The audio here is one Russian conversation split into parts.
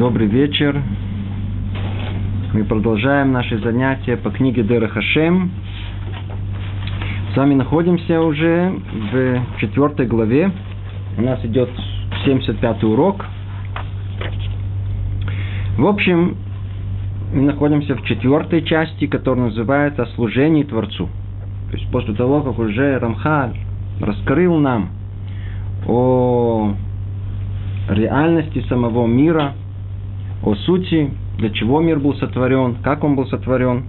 Добрый вечер. Мы продолжаем наши занятия по книге Дера Хашем. С вами находимся уже в четвертой главе. У нас идет 75 урок. В общем, мы находимся в четвертой части, которая называется «Служение Творцу». То есть после того, как уже Рамхаль раскрыл нам о реальности самого мира, о сути, для чего мир был сотворен, как он был сотворен.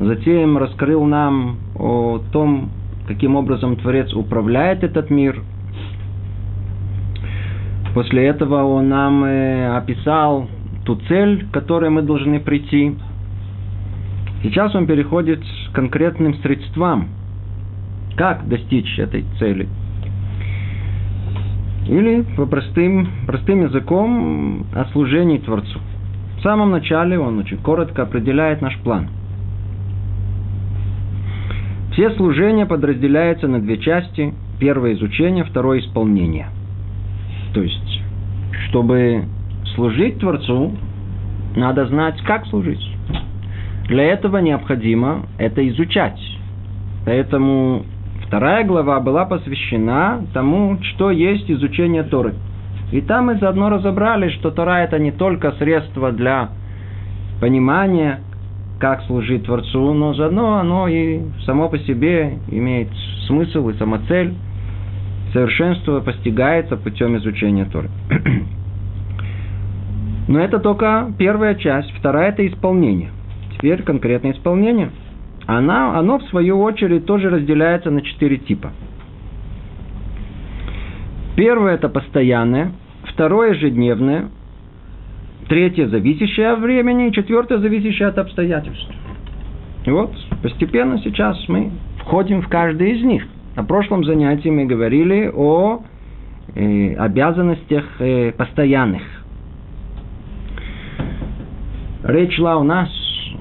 Затем раскрыл нам о том, каким образом Творец управляет этот мир. После этого он нам э, описал ту цель, к которой мы должны прийти. Сейчас он переходит к конкретным средствам, как достичь этой цели – или по простым, простым языком о служении Творцу. В самом начале он очень коротко определяет наш план. Все служения подразделяются на две части. Первое изучение, второе исполнение. То есть, чтобы служить Творцу, надо знать, как служить. Для этого необходимо это изучать. Поэтому Вторая глава была посвящена тому, что есть изучение Торы. И там мы заодно разобрали, что Тора это не только средство для понимания, как служить Творцу, но заодно оно и само по себе имеет смысл и самоцель. Совершенство постигается путем изучения Торы. Но это только первая часть. Вторая – это исполнение. Теперь конкретное исполнение – она, оно в свою очередь тоже разделяется на четыре типа. Первое это постоянное, второе ежедневное, третье зависящее от времени, и четвертое зависящее от обстоятельств. И вот постепенно сейчас мы входим в каждый из них. На прошлом занятии мы говорили о э, обязанностях э, постоянных. Речь шла у нас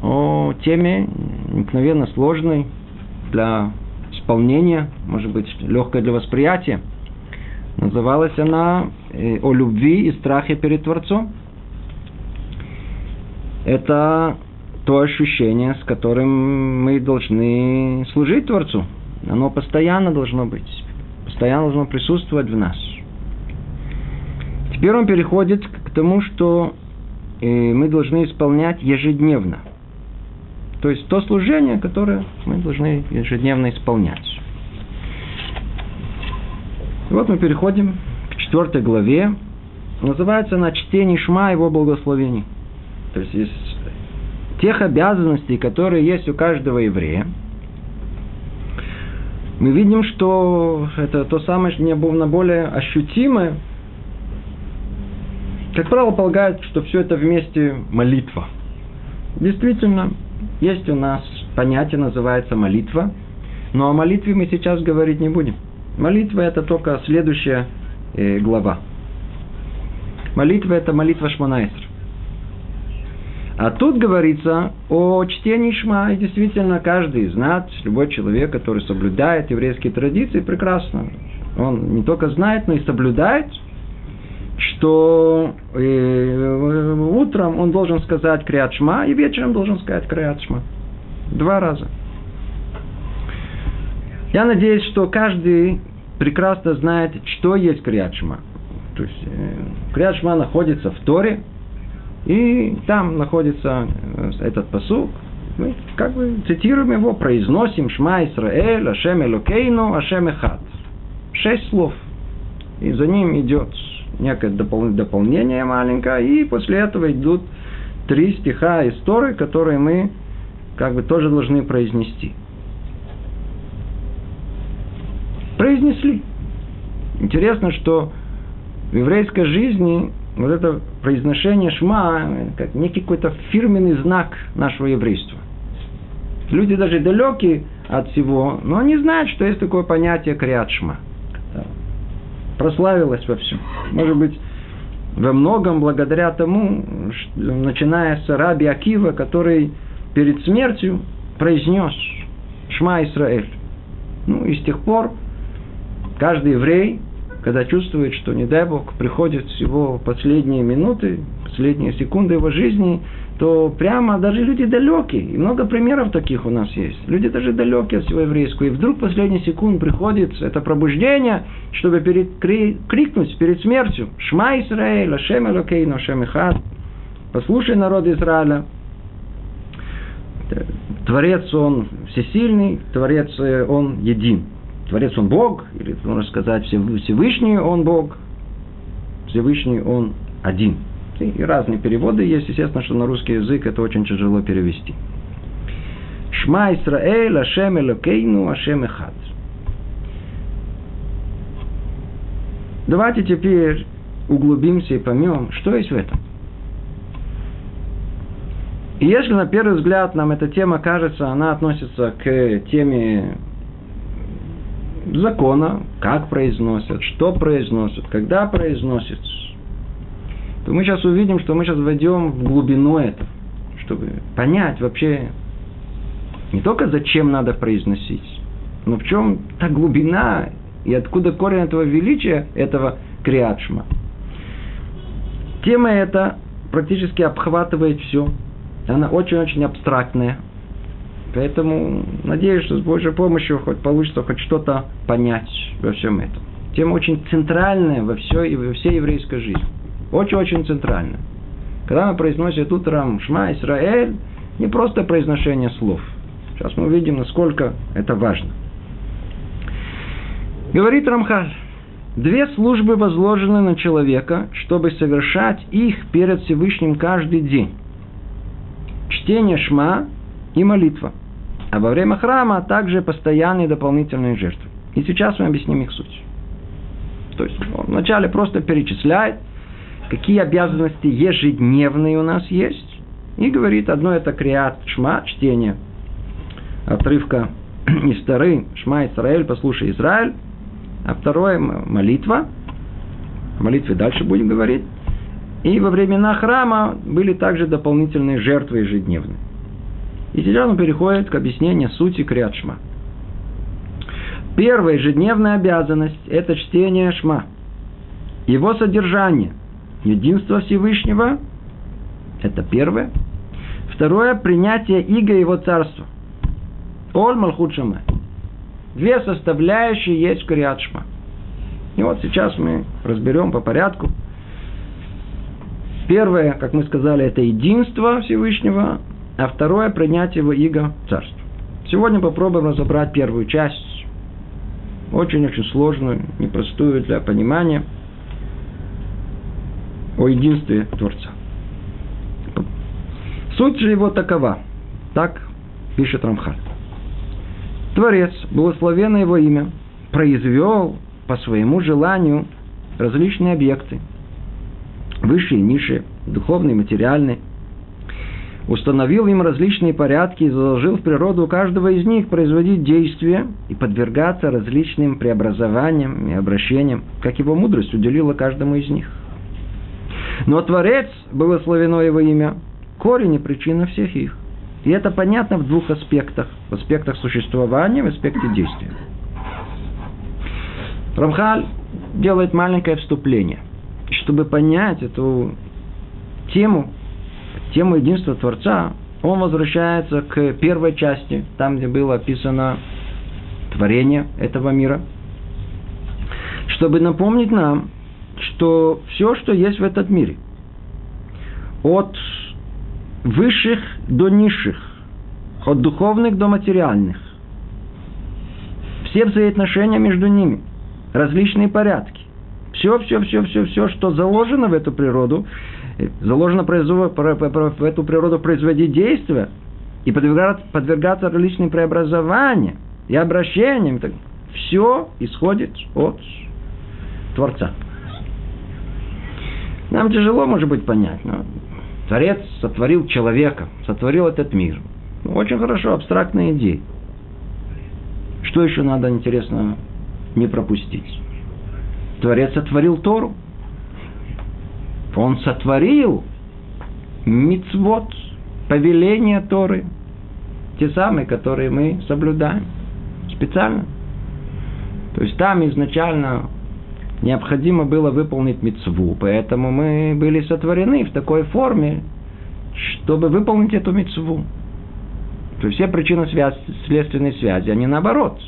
о теме необыкновенно сложной для исполнения, может быть, легкой для восприятия. Называлась она э, «О любви и страхе перед Творцом». Это то ощущение, с которым мы должны служить Творцу. Оно постоянно должно быть, постоянно должно присутствовать в нас. Теперь он переходит к тому, что э, мы должны исполнять ежедневно. То есть то служение, которое мы должны ежедневно исполнять. И вот мы переходим к четвертой главе. Называется она «Чтение Шма его благословений». То есть из тех обязанностей, которые есть у каждого еврея, мы видим, что это то самое, что необычно более ощутимое. Как правило, полагают, что все это вместе молитва. Действительно, есть у нас понятие, называется молитва, но о молитве мы сейчас говорить не будем. Молитва это только следующая э, глава. Молитва это молитва Шманайсер. А тут говорится о чтении Шма, и действительно каждый нас, любой человек, который соблюдает еврейские традиции, прекрасно. Он не только знает, но и соблюдает – что э, утром он должен сказать Криатшма, и вечером должен сказать Криатшма. Два раза. Я надеюсь, что каждый прекрасно знает, что есть Криатшма. То есть э, Криатшма находится в Торе, и там находится э, этот посук. Мы как бы цитируем его, произносим Шма Исраэль, Ашем Элокейну, Ашем Эхад. Шесть слов. И за ним идет некое допол- дополнение маленькое, и после этого идут три стиха истории, которые мы как бы тоже должны произнести. Произнесли. Интересно, что в еврейской жизни вот это произношение шма, как некий какой-то фирменный знак нашего еврейства. Люди даже далекие от всего, но они знают, что есть такое понятие криат шма – прославилась во всем. Может быть, во многом благодаря тому, что, начиная с Раби Акива, который перед смертью произнес Шма Исраэль. Ну и с тех пор каждый еврей когда чувствует, что, не дай Бог, приходят его последние минуты, последние секунды его жизни, то прямо даже люди далекие, и много примеров таких у нас есть, люди даже далекие от всего еврейского, и вдруг в последний секунд приходит это пробуждение, чтобы перед, кри, крикнуть перед смертью. «Шма Исраэль, Ашем Элокейну, Ашем Ихад», «Послушай народ Израиля», Творец Он всесильный, Творец Он един. Творец Он Бог, или можно сказать Всевышний Он Бог, Всевышний Он один – и разные переводы есть. Естественно, что на русский язык это очень тяжело перевести. Шма Исраэль, Ашем Элокейну, Ашем Эхад. Давайте теперь углубимся и поймем, что есть в этом. И если на первый взгляд нам эта тема кажется, она относится к теме закона, как произносят, что произносят, когда произносят, то мы сейчас увидим, что мы сейчас войдем в глубину этого, чтобы понять вообще не только зачем надо произносить, но в чем та глубина и откуда корень этого величия, этого криадшма. Тема эта практически обхватывает все. Она очень-очень абстрактная. Поэтому надеюсь, что с Божьей помощью хоть получится хоть что-то понять во всем этом. Тема очень центральная во, все, во всей еврейской жизни. Очень-очень центрально. Когда мы произносим утром Шма Исраэль, не просто произношение слов. Сейчас мы увидим, насколько это важно. Говорит Рамхаль, две службы возложены на человека, чтобы совершать их перед Всевышним каждый день. Чтение Шма и молитва. А во время храма также постоянные дополнительные жертвы. И сейчас мы объясним их суть. То есть он вначале просто перечисляет, какие обязанности ежедневные у нас есть. И говорит, одно это креат шма, чтение отрывка из Тары, Шма Исраэль, послушай Израиль. А второе молитва. О молитве дальше будем говорить. И во времена храма были также дополнительные жертвы ежедневные. И сейчас он переходит к объяснению сути Криат-Шма. Первая ежедневная обязанность – это чтение Шма. Его содержание единство Всевышнего. Это первое. Второе, принятие Иго его царства. Оль Малхут Две составляющие есть в. И вот сейчас мы разберем по порядку. Первое, как мы сказали, это единство Всевышнего, а второе – принятие его Иго царства. Сегодня попробуем разобрать первую часть, очень-очень сложную, непростую для понимания – о единстве Творца. Суть же его такова. Так пишет Рамхаль. Творец, благословенно его имя, произвел по своему желанию различные объекты. Высшие, низшие, духовные, материальные. Установил им различные порядки и заложил в природу каждого из них производить действия и подвергаться различным преобразованиям и обращениям, как его мудрость уделила каждому из них. Но Творец, благословено его имя, корень и причина всех их. И это понятно в двух аспектах. В аспектах существования, в аспекте действия. Рамхаль делает маленькое вступление. Чтобы понять эту тему, тему единства Творца, он возвращается к первой части, там, где было описано творение этого мира, чтобы напомнить нам, что все, что есть в этом мире, от высших до низших, от духовных до материальных, все взаимоотношения между ними, различные порядки, все, все, все, все, все, что заложено в эту природу, заложено в эту природу производить действия и подвергаться, подвергаться различным преобразованиям и обращениям, все исходит от Творца. Нам тяжело, может быть, понять, но Творец сотворил человека, сотворил этот мир. Ну, очень хорошо, абстрактная идея. Что еще надо, интересно, не пропустить? Творец сотворил Тору. Он сотворил мицвод, повеления Торы, те самые, которые мы соблюдаем специально. То есть там изначально необходимо было выполнить мецву, поэтому мы были сотворены в такой форме, чтобы выполнить эту мецву. То есть все причины связи, следственной связи, они наоборот.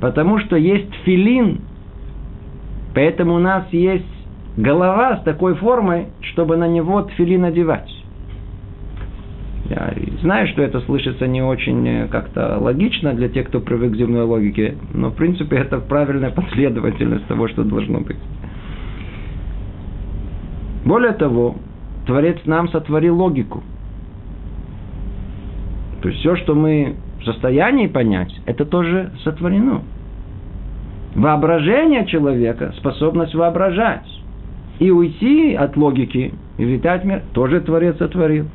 Потому что есть филин, поэтому у нас есть голова с такой формой, чтобы на него тфилин одевать. Знаю, что это слышится не очень э, как-то логично для тех, кто привык к земной логике, но в принципе это правильная последовательность того, что должно быть. Более того, Творец нам сотворил логику. То есть все, что мы в состоянии понять, это тоже сотворено. Воображение человека, способность воображать и уйти от логики и летать мир, тоже Творец сотворил.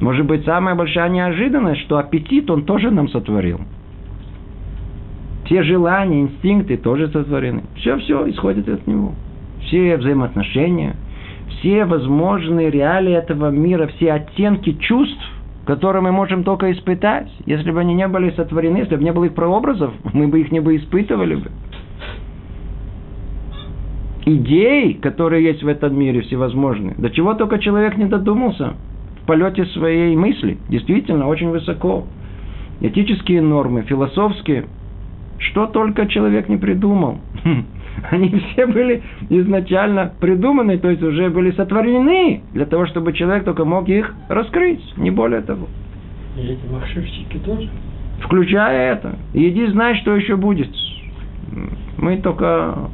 Может быть, самая большая неожиданность, что аппетит он тоже нам сотворил. Все желания, инстинкты тоже сотворены. Все-все исходит от него. Все взаимоотношения, все возможные реалии этого мира, все оттенки чувств, которые мы можем только испытать. Если бы они не были сотворены, если бы не было их прообразов, мы бы их не бы испытывали бы. Идей, которые есть в этом мире, всевозможные. До чего только человек не додумался – полете своей мысли. Действительно, очень высоко. Этические нормы, философские. Что только человек не придумал. Они все были изначально придуманы, то есть уже были сотворены для того, чтобы человек только мог их раскрыть, не более того. И эти махшевщики тоже? Включая это. Иди знай, что еще будет. Мы только,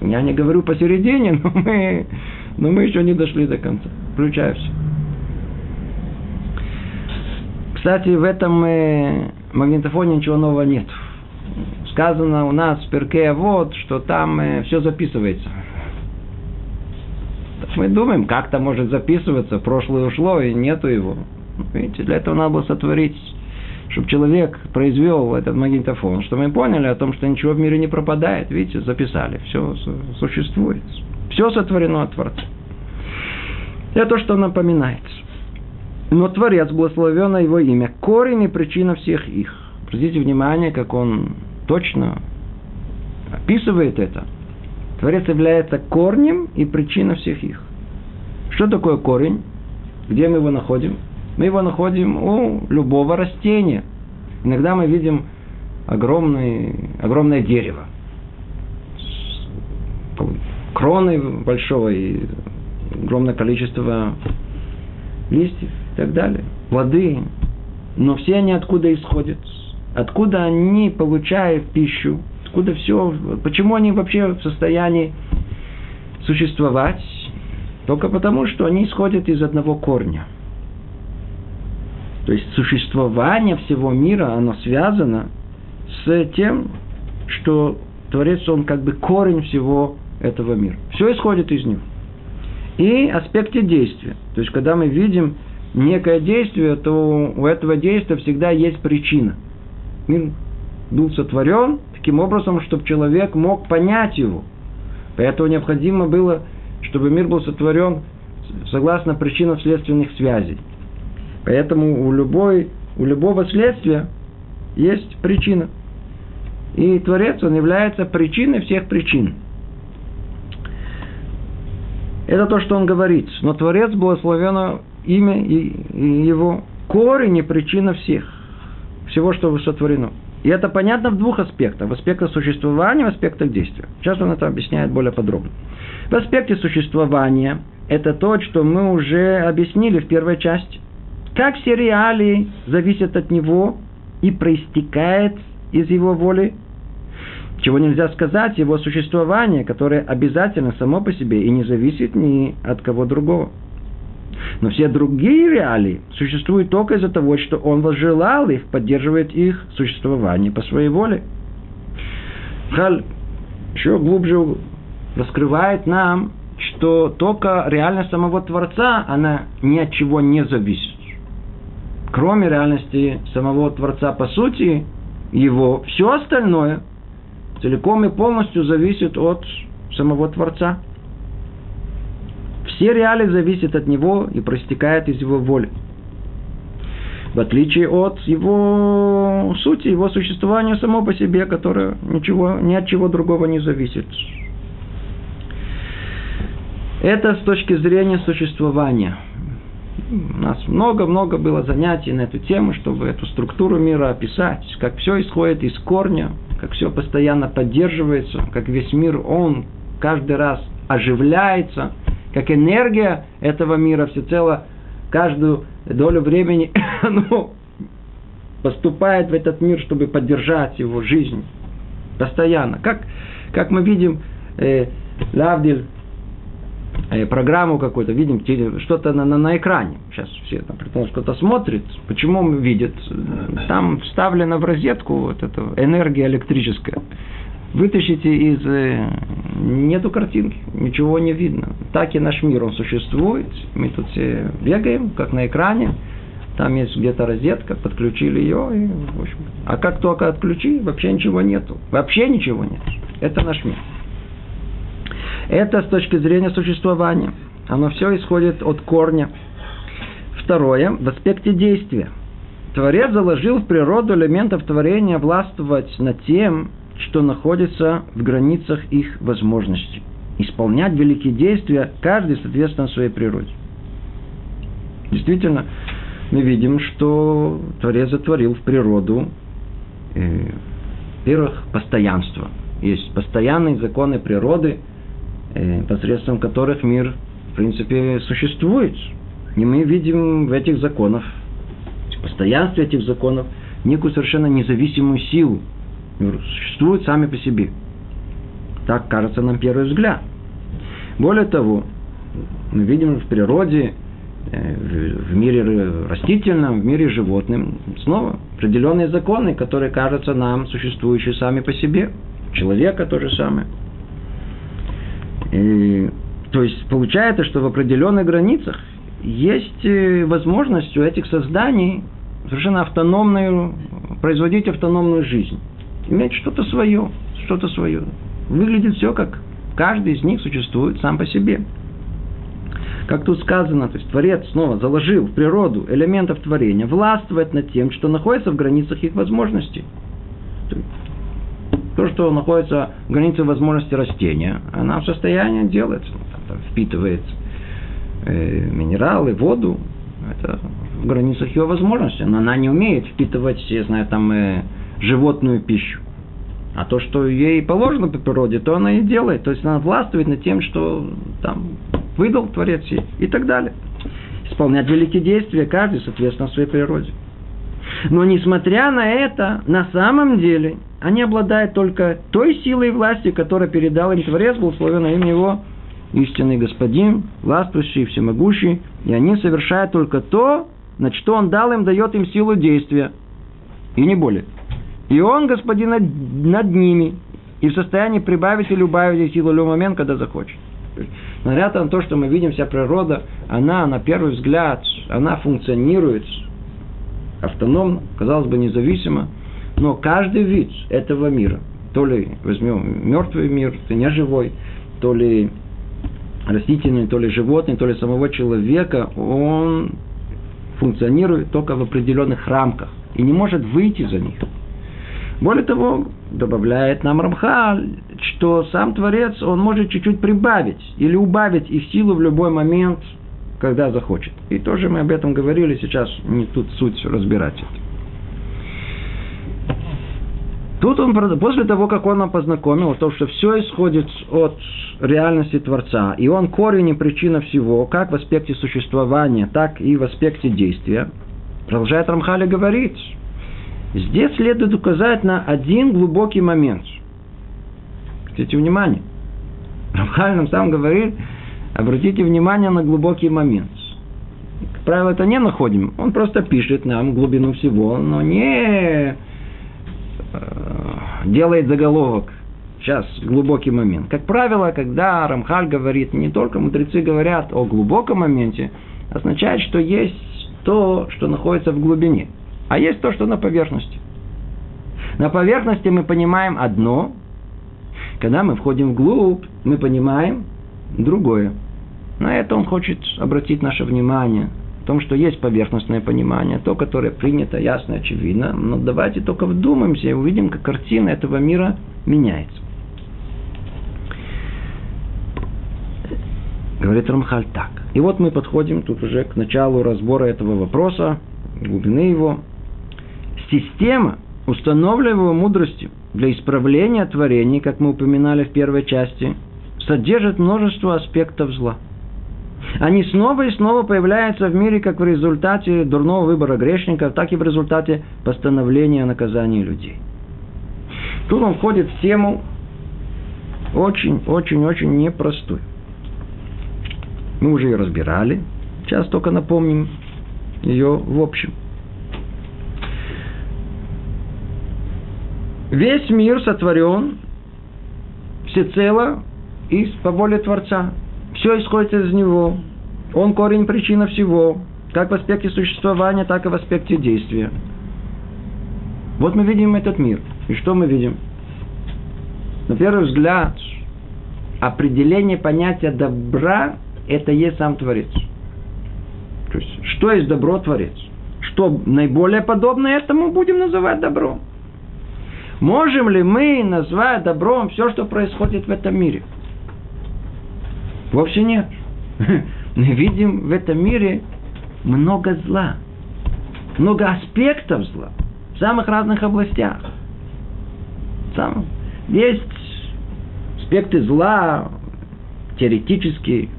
я не говорю посередине, но мы, но мы еще не дошли до конца. Включая все. Кстати, в этом э, магнитофоне ничего нового нет. Сказано у нас в Перке вот, что там э, все записывается. Мы думаем, как то может записываться, прошлое ушло и нету его. Видите, для этого надо было сотворить, чтобы человек произвел этот магнитофон, чтобы мы поняли о том, что ничего в мире не пропадает. Видите, записали, все существует. Все сотворено от Творца. Это то, что напоминает. Но Творец, благословенно его имя, корень и причина всех их. Обратите внимание, как он точно описывает это. Творец является корнем и причиной всех их. Что такое корень? Где мы его находим? Мы его находим у любого растения. Иногда мы видим огромный, огромное дерево. Кроны большого и огромное количество листьев и так далее, воды. Но все они откуда исходят? Откуда они получают пищу? Откуда все? Почему они вообще в состоянии существовать? Только потому, что они исходят из одного корня. То есть существование всего мира, оно связано с тем, что Творец, он как бы корень всего этого мира. Все исходит из него. И аспекте действия. То есть, когда мы видим некое действие, то у этого действия всегда есть причина. Мир был сотворен таким образом, чтобы человек мог понять его. Поэтому необходимо было, чтобы мир был сотворен согласно причинам следственных связей. Поэтому у, любой, у любого следствия есть причина. И Творец, он является причиной всех причин. Это то, что он говорит. Но Творец благословенно имя его корень и причина всех, всего, что сотворено. И это понятно в двух аспектах. В аспекте существования, в аспектах действия. Сейчас он это объясняет более подробно. В аспекте существования это то, что мы уже объяснили в первой части. Как все реалии зависят от него и проистекает из его воли, чего нельзя сказать, его существование, которое обязательно само по себе и не зависит ни от кого другого. Но все другие реалии существуют только из-за того, что он возжелал их, поддерживает их существование по своей воле. Халь еще глубже раскрывает нам, что только реальность самого Творца, она ни от чего не зависит. Кроме реальности самого Творца по сути, его все остальное целиком и полностью зависит от самого Творца. Все реалии зависят от него и проистекают из его воли. В отличие от его сути, его существования само по себе, которое ничего, ни от чего другого не зависит. Это с точки зрения существования. У нас много-много было занятий на эту тему, чтобы эту структуру мира описать, как все исходит из корня, как все постоянно поддерживается, как весь мир, он каждый раз оживляется, как энергия этого мира всецело каждую долю времени ну, поступает в этот мир, чтобы поддержать его жизнь постоянно. Как, как мы видим, э, Лавдиль Э, программу какую-то, видим что-то на, на, на экране. Сейчас все там, предположим, кто-то смотрит. Почему он видит? Там вставлена в розетку вот эта энергия электрическая. Вытащите из... Э, нету картинки, ничего не видно. Так и наш мир, он существует. Мы тут все бегаем, как на экране. Там есть где-то розетка, подключили ее. И, в общем, а как только отключи, вообще ничего нету. Вообще ничего нет. Это наш мир. Это с точки зрения существования. Оно все исходит от корня. Второе, в аспекте действия. Творец заложил в природу элементов творения властвовать над тем, что находится в границах их возможностей. Исполнять великие действия, каждый соответственно своей природе. Действительно, мы видим, что Творец затворил в природу, э, во-первых, постоянство. Есть постоянные законы природы – Э, посредством которых мир, в принципе, существует. И мы видим в этих законах, в постоянстве этих законов, некую совершенно независимую силу. Существуют сами по себе. Так кажется нам первый взгляд. Более того, мы видим в природе, э, в мире растительном, в мире животным, снова определенные законы, которые кажутся нам существующие сами по себе. Человека то же самое – и, то есть получается, что в определенных границах есть э, возможность у этих созданий совершенно автономную, производить автономную жизнь. Иметь что-то свое, что-то свое. Выглядит все как каждый из них существует сам по себе. Как тут сказано, то есть Творец снова заложил в природу элементов творения, властвовать над тем, что находится в границах их возможностей. То, что находится в границе возможности растения, она в состоянии делать, там, впитывает э, минералы, воду, это в границах ее возможностей, но она не умеет впитывать, я знаю, там э, животную пищу. А то, что ей положено по природе, то она и делает. То есть она властвует над тем, что там выдал Творец ей и так далее. Исполнять великие действия каждый, соответственно, своей природе. Но несмотря на это, на самом деле они обладают только той силой и властью, которая передал им Творец, благословен имя его, истинный Господин, властвующий, всемогущий, и они совершают только то, на что Он дал им, дает им силу действия, и не более. И Он, Господин, над, ними, и в состоянии прибавить или убавить силу в любой момент, когда захочет. Несмотря на то, что мы видим, вся природа, она, на первый взгляд, она функционирует автономно, казалось бы, независимо, но каждый вид этого мира, то ли возьмем мертвый мир, то не живой, то ли растительный, то ли животный, то ли самого человека, он функционирует только в определенных рамках и не может выйти за них. Более того, добавляет нам Рамхаль, что сам Творец, он может чуть-чуть прибавить или убавить их силу в любой момент, когда захочет. И тоже мы об этом говорили, сейчас не тут суть разбирать это. Тут он, после того, как он нам познакомил, то, что все исходит от реальности Творца, и он корень и причина всего, как в аспекте существования, так и в аспекте действия, продолжает Рамхали говорить, здесь следует указать на один глубокий момент. Обратите внимание. Рамхаль нам сам говорит, обратите внимание на глубокий момент. Как правило, это не находим. Он просто пишет нам глубину всего, но не Э, делает заголовок. Сейчас глубокий момент. Как правило, когда Рамхаль говорит, не только мудрецы говорят о глубоком моменте, означает, что есть то, что находится в глубине, а есть то, что на поверхности. На поверхности мы понимаем одно, когда мы входим вглубь, мы понимаем другое. На это он хочет обратить наше внимание. в том, что есть поверхностное понимание, то, которое принято, ясно, очевидно, но давайте только вдумаемся и увидим, как картина этого мира меняется. Говорит Рамхаль так. И вот мы подходим тут уже к началу разбора этого вопроса, глубины его. Система, установленная мудростью для исправления творений, как мы упоминали в первой части, содержит множество аспектов зла. Они снова и снова появляются в мире как в результате дурного выбора грешников, так и в результате постановления наказания людей. Тут он входит в тему очень-очень-очень непростую. Мы уже ее разбирали. Сейчас только напомним ее в общем. Весь мир сотворен всецело из по воле Творца. Все исходит из Него. Он корень причина всего, как в аспекте существования, так и в аспекте действия. Вот мы видим этот мир. И что мы видим? На первый взгляд, определение понятия добра – это есть сам Творец. То есть, что есть добро Творец? Что наиболее подобно этому будем называть добром? Можем ли мы назвать добром все, что происходит в этом мире? Вовсе нет. Мы видим в этом мире много зла. Много аспектов зла. В самых разных областях. Сам. Есть аспекты зла, теоретические,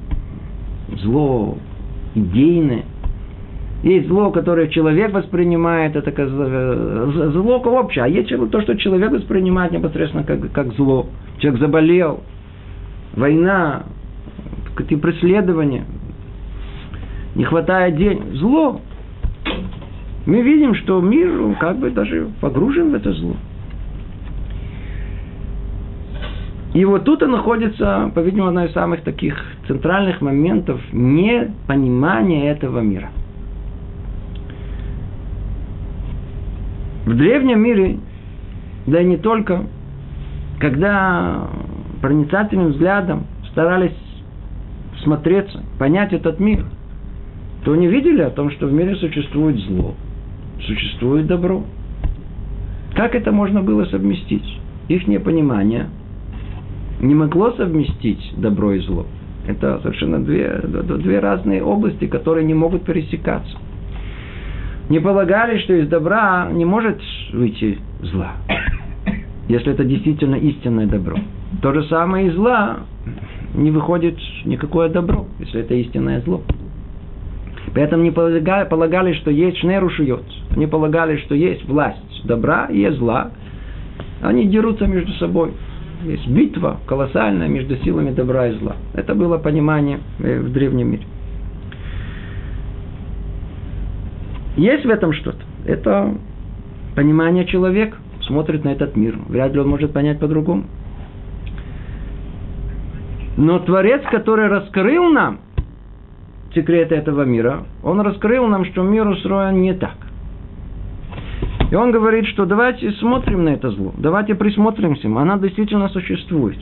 зло идейное. Есть зло, которое человек воспринимает, это как зло общее. А есть то, что человек воспринимает непосредственно как, как зло. Человек заболел, война, какие преследования, не хватает денег. Зло. Мы видим, что мир как бы даже погружен в это зло. И вот тут и находится, по-видимому, одна из самых таких центральных моментов непонимания этого мира. В древнем мире, да и не только, когда проницательным взглядом старались смотреться, понять этот мир, то они видели о том, что в мире существует зло, существует добро. Как это можно было совместить? Их непонимание – не могло совместить добро и зло. Это совершенно две, две разные области, которые не могут пересекаться. Не полагали, что из добра не может выйти зла, если это действительно истинное добро. То же самое из зла не выходит никакое добро, если это истинное зло. Поэтому не полагали, полагали что есть шнерушиот. Они полагали, что есть власть добра и зла. Они дерутся между собой. Есть битва колоссальная между силами добра и зла. Это было понимание э, в древнем мире. Есть в этом что-то. Это понимание человека смотрит на этот мир. Вряд ли он может понять по-другому. Но Творец, который раскрыл нам секреты этого мира, он раскрыл нам, что мир устроен не так. И он говорит, что давайте смотрим на это зло, давайте присмотримся, она действительно существует.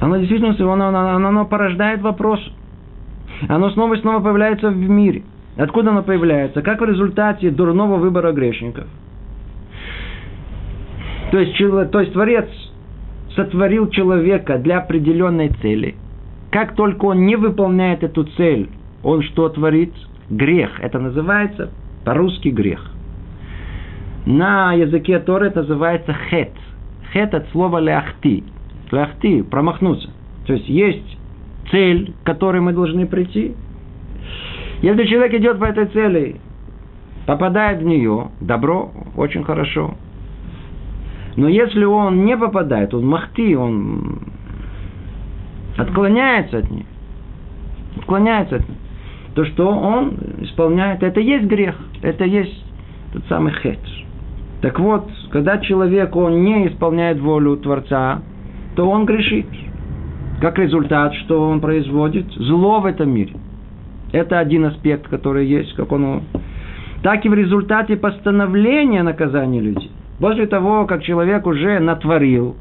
Оно действительно, оно, оно, оно порождает вопрос. Оно снова и снова появляется в мире. Откуда оно появляется? Как в результате дурного выбора грешников. То есть, то есть Творец сотворил человека для определенной цели. Как только он не выполняет эту цель, он что творит? Грех. Это называется по-русски грех. На языке Торы это называется хет. Хет от слова ляхти. Ляхти, промахнуться. То есть есть цель, к которой мы должны прийти. Если человек идет по этой цели, попадает в нее, добро, очень хорошо. Но если он не попадает, он махти, он отклоняется от нее, отклоняется от нее, то, что он исполняет, это есть грех, это есть тот самый хет. Так вот, когда человек, он не исполняет волю Творца, то он грешит. Как результат, что он производит? Зло в этом мире. Это один аспект, который есть, как он... Так и в результате постановления наказания людей. После того, как человек уже натворил,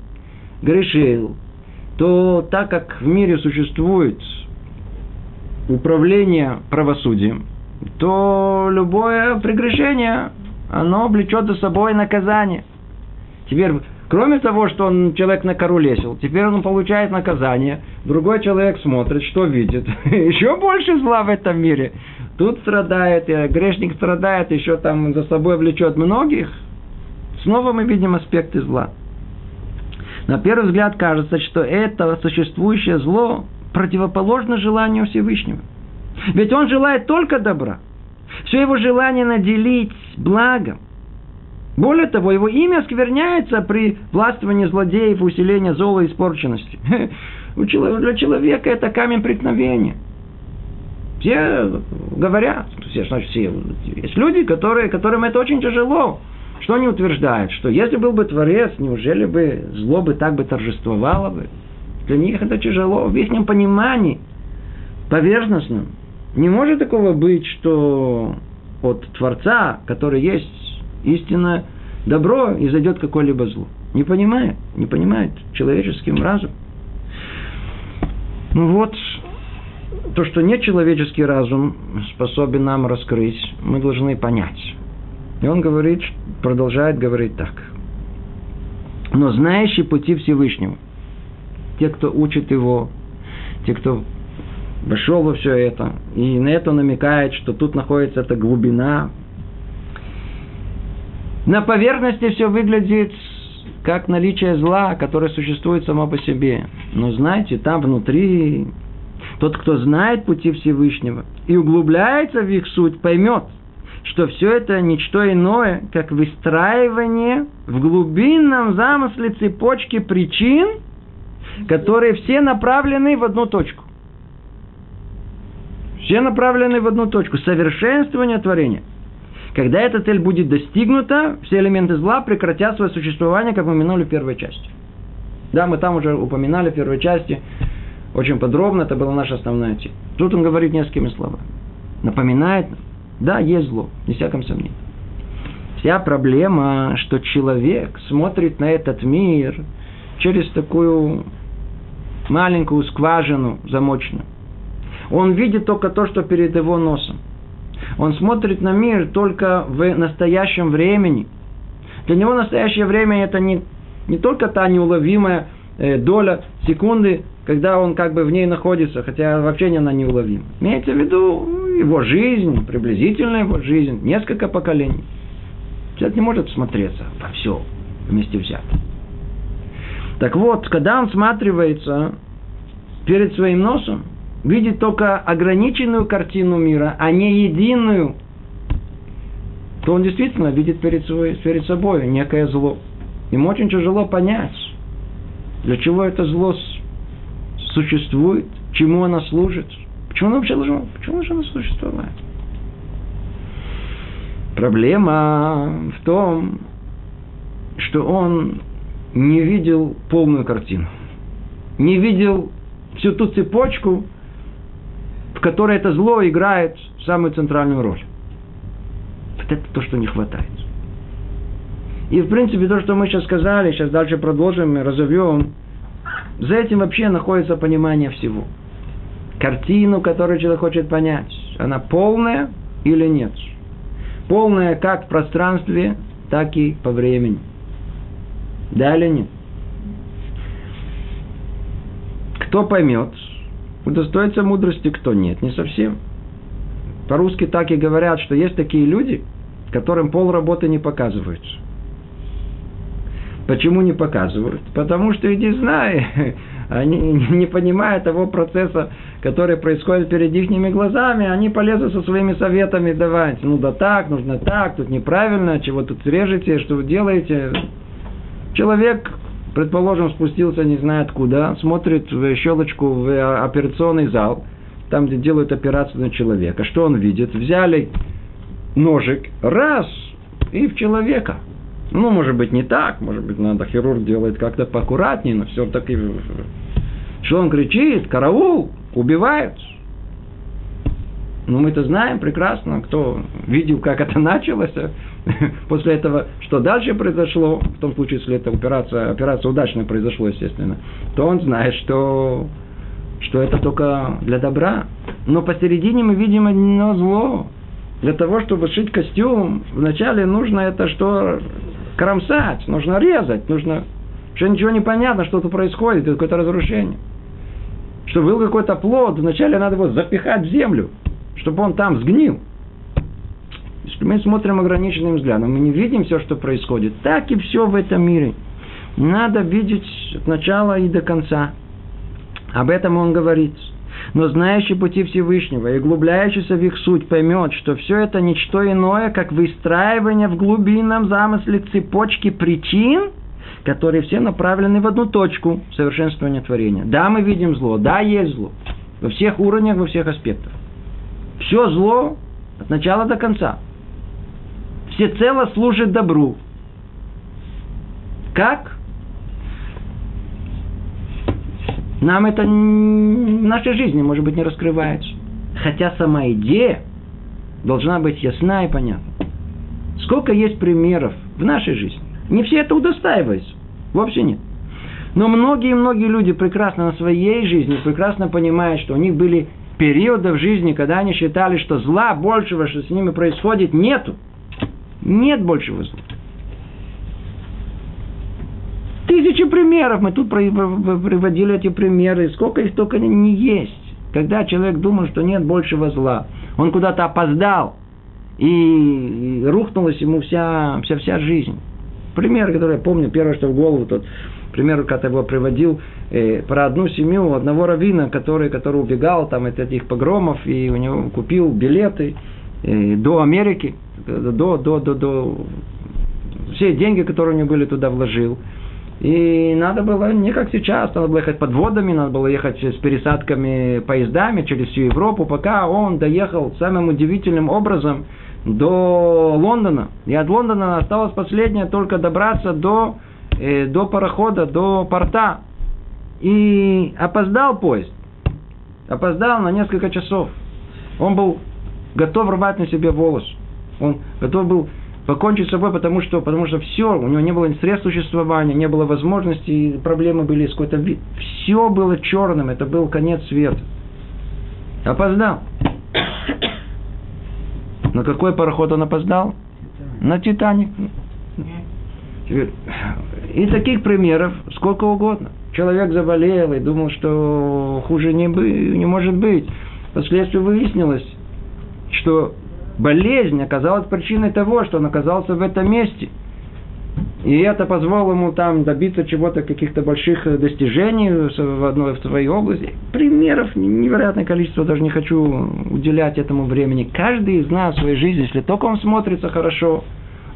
грешил, то так как в мире существует управления правосудием, то любое прегрешение, оно влечет за собой наказание. Теперь, кроме того, что он человек накорулесил, теперь он получает наказание, другой человек смотрит, что видит. Еще больше зла в этом мире. Тут страдает, грешник страдает, еще там за собой влечет многих. Снова мы видим аспекты зла. На первый взгляд кажется, что это существующее зло противоположно желанию Всевышнего. Ведь он желает только добра. Все его желание наделить благом. Более того, его имя скверняется при властвовании злодеев, усилении зола и испорченности. Для человека это камень преткновения. Все говорят, все, значит, все. Есть люди, которые, которым это очень тяжело. Что они утверждают? Что если был бы Творец, неужели бы зло бы так бы торжествовало бы? Для них это тяжело. В их понимании, поверхностном, не может такого быть, что от Творца, который есть истинное добро, и зайдет какое-либо зло. Не понимает, не понимает человеческим разумом. Ну вот, то, что не человеческий разум способен нам раскрыть, мы должны понять. И он говорит, продолжает говорить так. Но знающий пути Всевышнего, те, кто учит его, те, кто вошел во все это, и на это намекает, что тут находится эта глубина. На поверхности все выглядит как наличие зла, которое существует само по себе. Но знаете, там внутри тот, кто знает пути Всевышнего и углубляется в их суть, поймет, что все это ничто иное, как выстраивание в глубинном замысле цепочки причин, которые все направлены в одну точку. Все направлены в одну точку. Совершенствование творения. Когда эта цель будет достигнута, все элементы зла прекратят свое существование, как мы упомянули в первой части. Да, мы там уже упоминали в первой части, очень подробно, это была наша основная тема. Тут он говорит несколькими словами. Напоминает нам, да, есть зло, не всяком сомнении. Вся проблема, что человек смотрит на этот мир через такую маленькую скважину замочную. Он видит только то, что перед его носом. Он смотрит на мир только в настоящем времени. Для него настоящее время это не, не только та неуловимая э, доля секунды, когда он как бы в ней находится, хотя вообще не она неуловима. Имеется в виду его жизнь, приблизительно его жизнь, несколько поколений. Человек не может смотреться во все вместе взято. Так вот, когда он всматривается перед своим носом, видит только ограниченную картину мира, а не единую, то он действительно видит перед, собой, перед собой некое зло. Ему очень тяжело понять, для чего это зло существует, чему оно служит, почему оно вообще должно, почему же оно существует. Проблема в том, что он не видел полную картину, не видел всю ту цепочку, в которой это зло играет самую центральную роль. Вот это то, что не хватает. И, в принципе, то, что мы сейчас сказали, сейчас дальше продолжим разовьем, за этим вообще находится понимание всего. Картину, которую человек хочет понять, она полная или нет. Полная как в пространстве, так и по времени. Да или нет? Кто поймет, удостоится мудрости, кто нет, не совсем. По-русски так и говорят, что есть такие люди, которым пол работы не показываются. Почему не показывают? Потому что иди знай, они не понимая того процесса, который происходит перед их глазами, они полезут со своими советами давать. Ну да так, нужно так, тут неправильно, чего тут режете, что вы делаете. Человек предположим, спустился не знает куда, смотрит в щелочку в операционный зал, там, где делают операцию на человека. Что он видит? Взяли ножик, раз, и в человека. Ну, может быть, не так, может быть, надо, хирург делает как-то поаккуратнее, но все таки... Что он кричит? Караул! Убивают! Ну, мы-то знаем прекрасно, кто видел, как это началось. После этого, что дальше произошло, в том случае, если эта операция, операция удачно произошла, естественно, то он знает, что что это только для добра. Но посередине мы видим одно зло. Для того, чтобы шить костюм, вначале нужно это что? Кромсать, нужно резать, нужно... Что ничего не понятно, что-то происходит, какое-то разрушение. Чтобы был какой-то плод, вначале надо его запихать в землю, чтобы он там сгнил. Если мы смотрим ограниченным взглядом, мы не видим все, что происходит. Так и все в этом мире. Надо видеть от начала и до конца. Об этом он говорит. Но знающий пути Всевышнего и углубляющийся в их суть поймет, что все это ничто иное, как выстраивание в глубинном замысле цепочки причин, которые все направлены в одну точку совершенствования творения. Да, мы видим зло, да, есть зло. Во всех уровнях, во всех аспектах. Все зло от начала до конца. Все цело служит добру. Как? Нам это в нашей жизни, может быть, не раскрывается. Хотя сама идея должна быть ясна и понятна. Сколько есть примеров в нашей жизни. Не все это удостаиваются. Вовсе нет. Но многие-многие люди прекрасно на своей жизни, прекрасно понимают, что у них были периоды в жизни, когда они считали, что зла большего, что с ними происходит, нету. Нет большего зла. Тысячи примеров. Мы тут приводили эти примеры. Сколько их только не есть. Когда человек думал, что нет большего зла. Он куда-то опоздал. И рухнулась ему вся, вся, вся жизнь. Пример, который я помню, первое, что в голову, тот пример, когда его приводил, э, про одну семью, одного равина, который, который убегал там от этих погромов, и у него купил билеты э, до Америки, до, до, до, до, все деньги, которые у него были, туда вложил. И надо было не как сейчас, надо было ехать подводами, надо было ехать с пересадками поездами через всю Европу, пока он доехал самым удивительным образом до Лондона. И от Лондона осталось последнее только добраться до, э, до парохода, до порта. И опоздал поезд. Опоздал на несколько часов. Он был готов рвать на себе волос. Он готов был покончить с собой, потому что, потому что все, у него не было средств существования, не было возможностей, проблемы были с какой-то вид. Все было черным, это был конец света. Опоздал. На какой пароход он опоздал? На Титаник. И таких примеров сколько угодно. Человек заболел и думал, что хуже не, бы, не может быть. Впоследствии выяснилось, что болезнь оказалась причиной того, что он оказался в этом месте. И это позволило ему там добиться чего-то, каких-то больших достижений в одной в своей области. Примеров невероятное количество, даже не хочу уделять этому времени. Каждый из нас в своей жизни, если только он смотрится хорошо,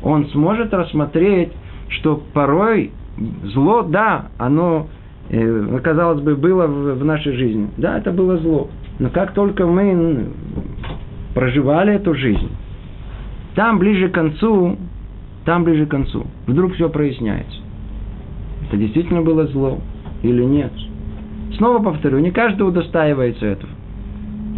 он сможет рассмотреть, что порой зло, да, оно, э, казалось бы, было в нашей жизни. Да, это было зло. Но как только мы проживали эту жизнь, там ближе к концу, там ближе к концу, вдруг все проясняется. Это действительно было зло или нет? Снова повторю, не каждый удостаивается этого.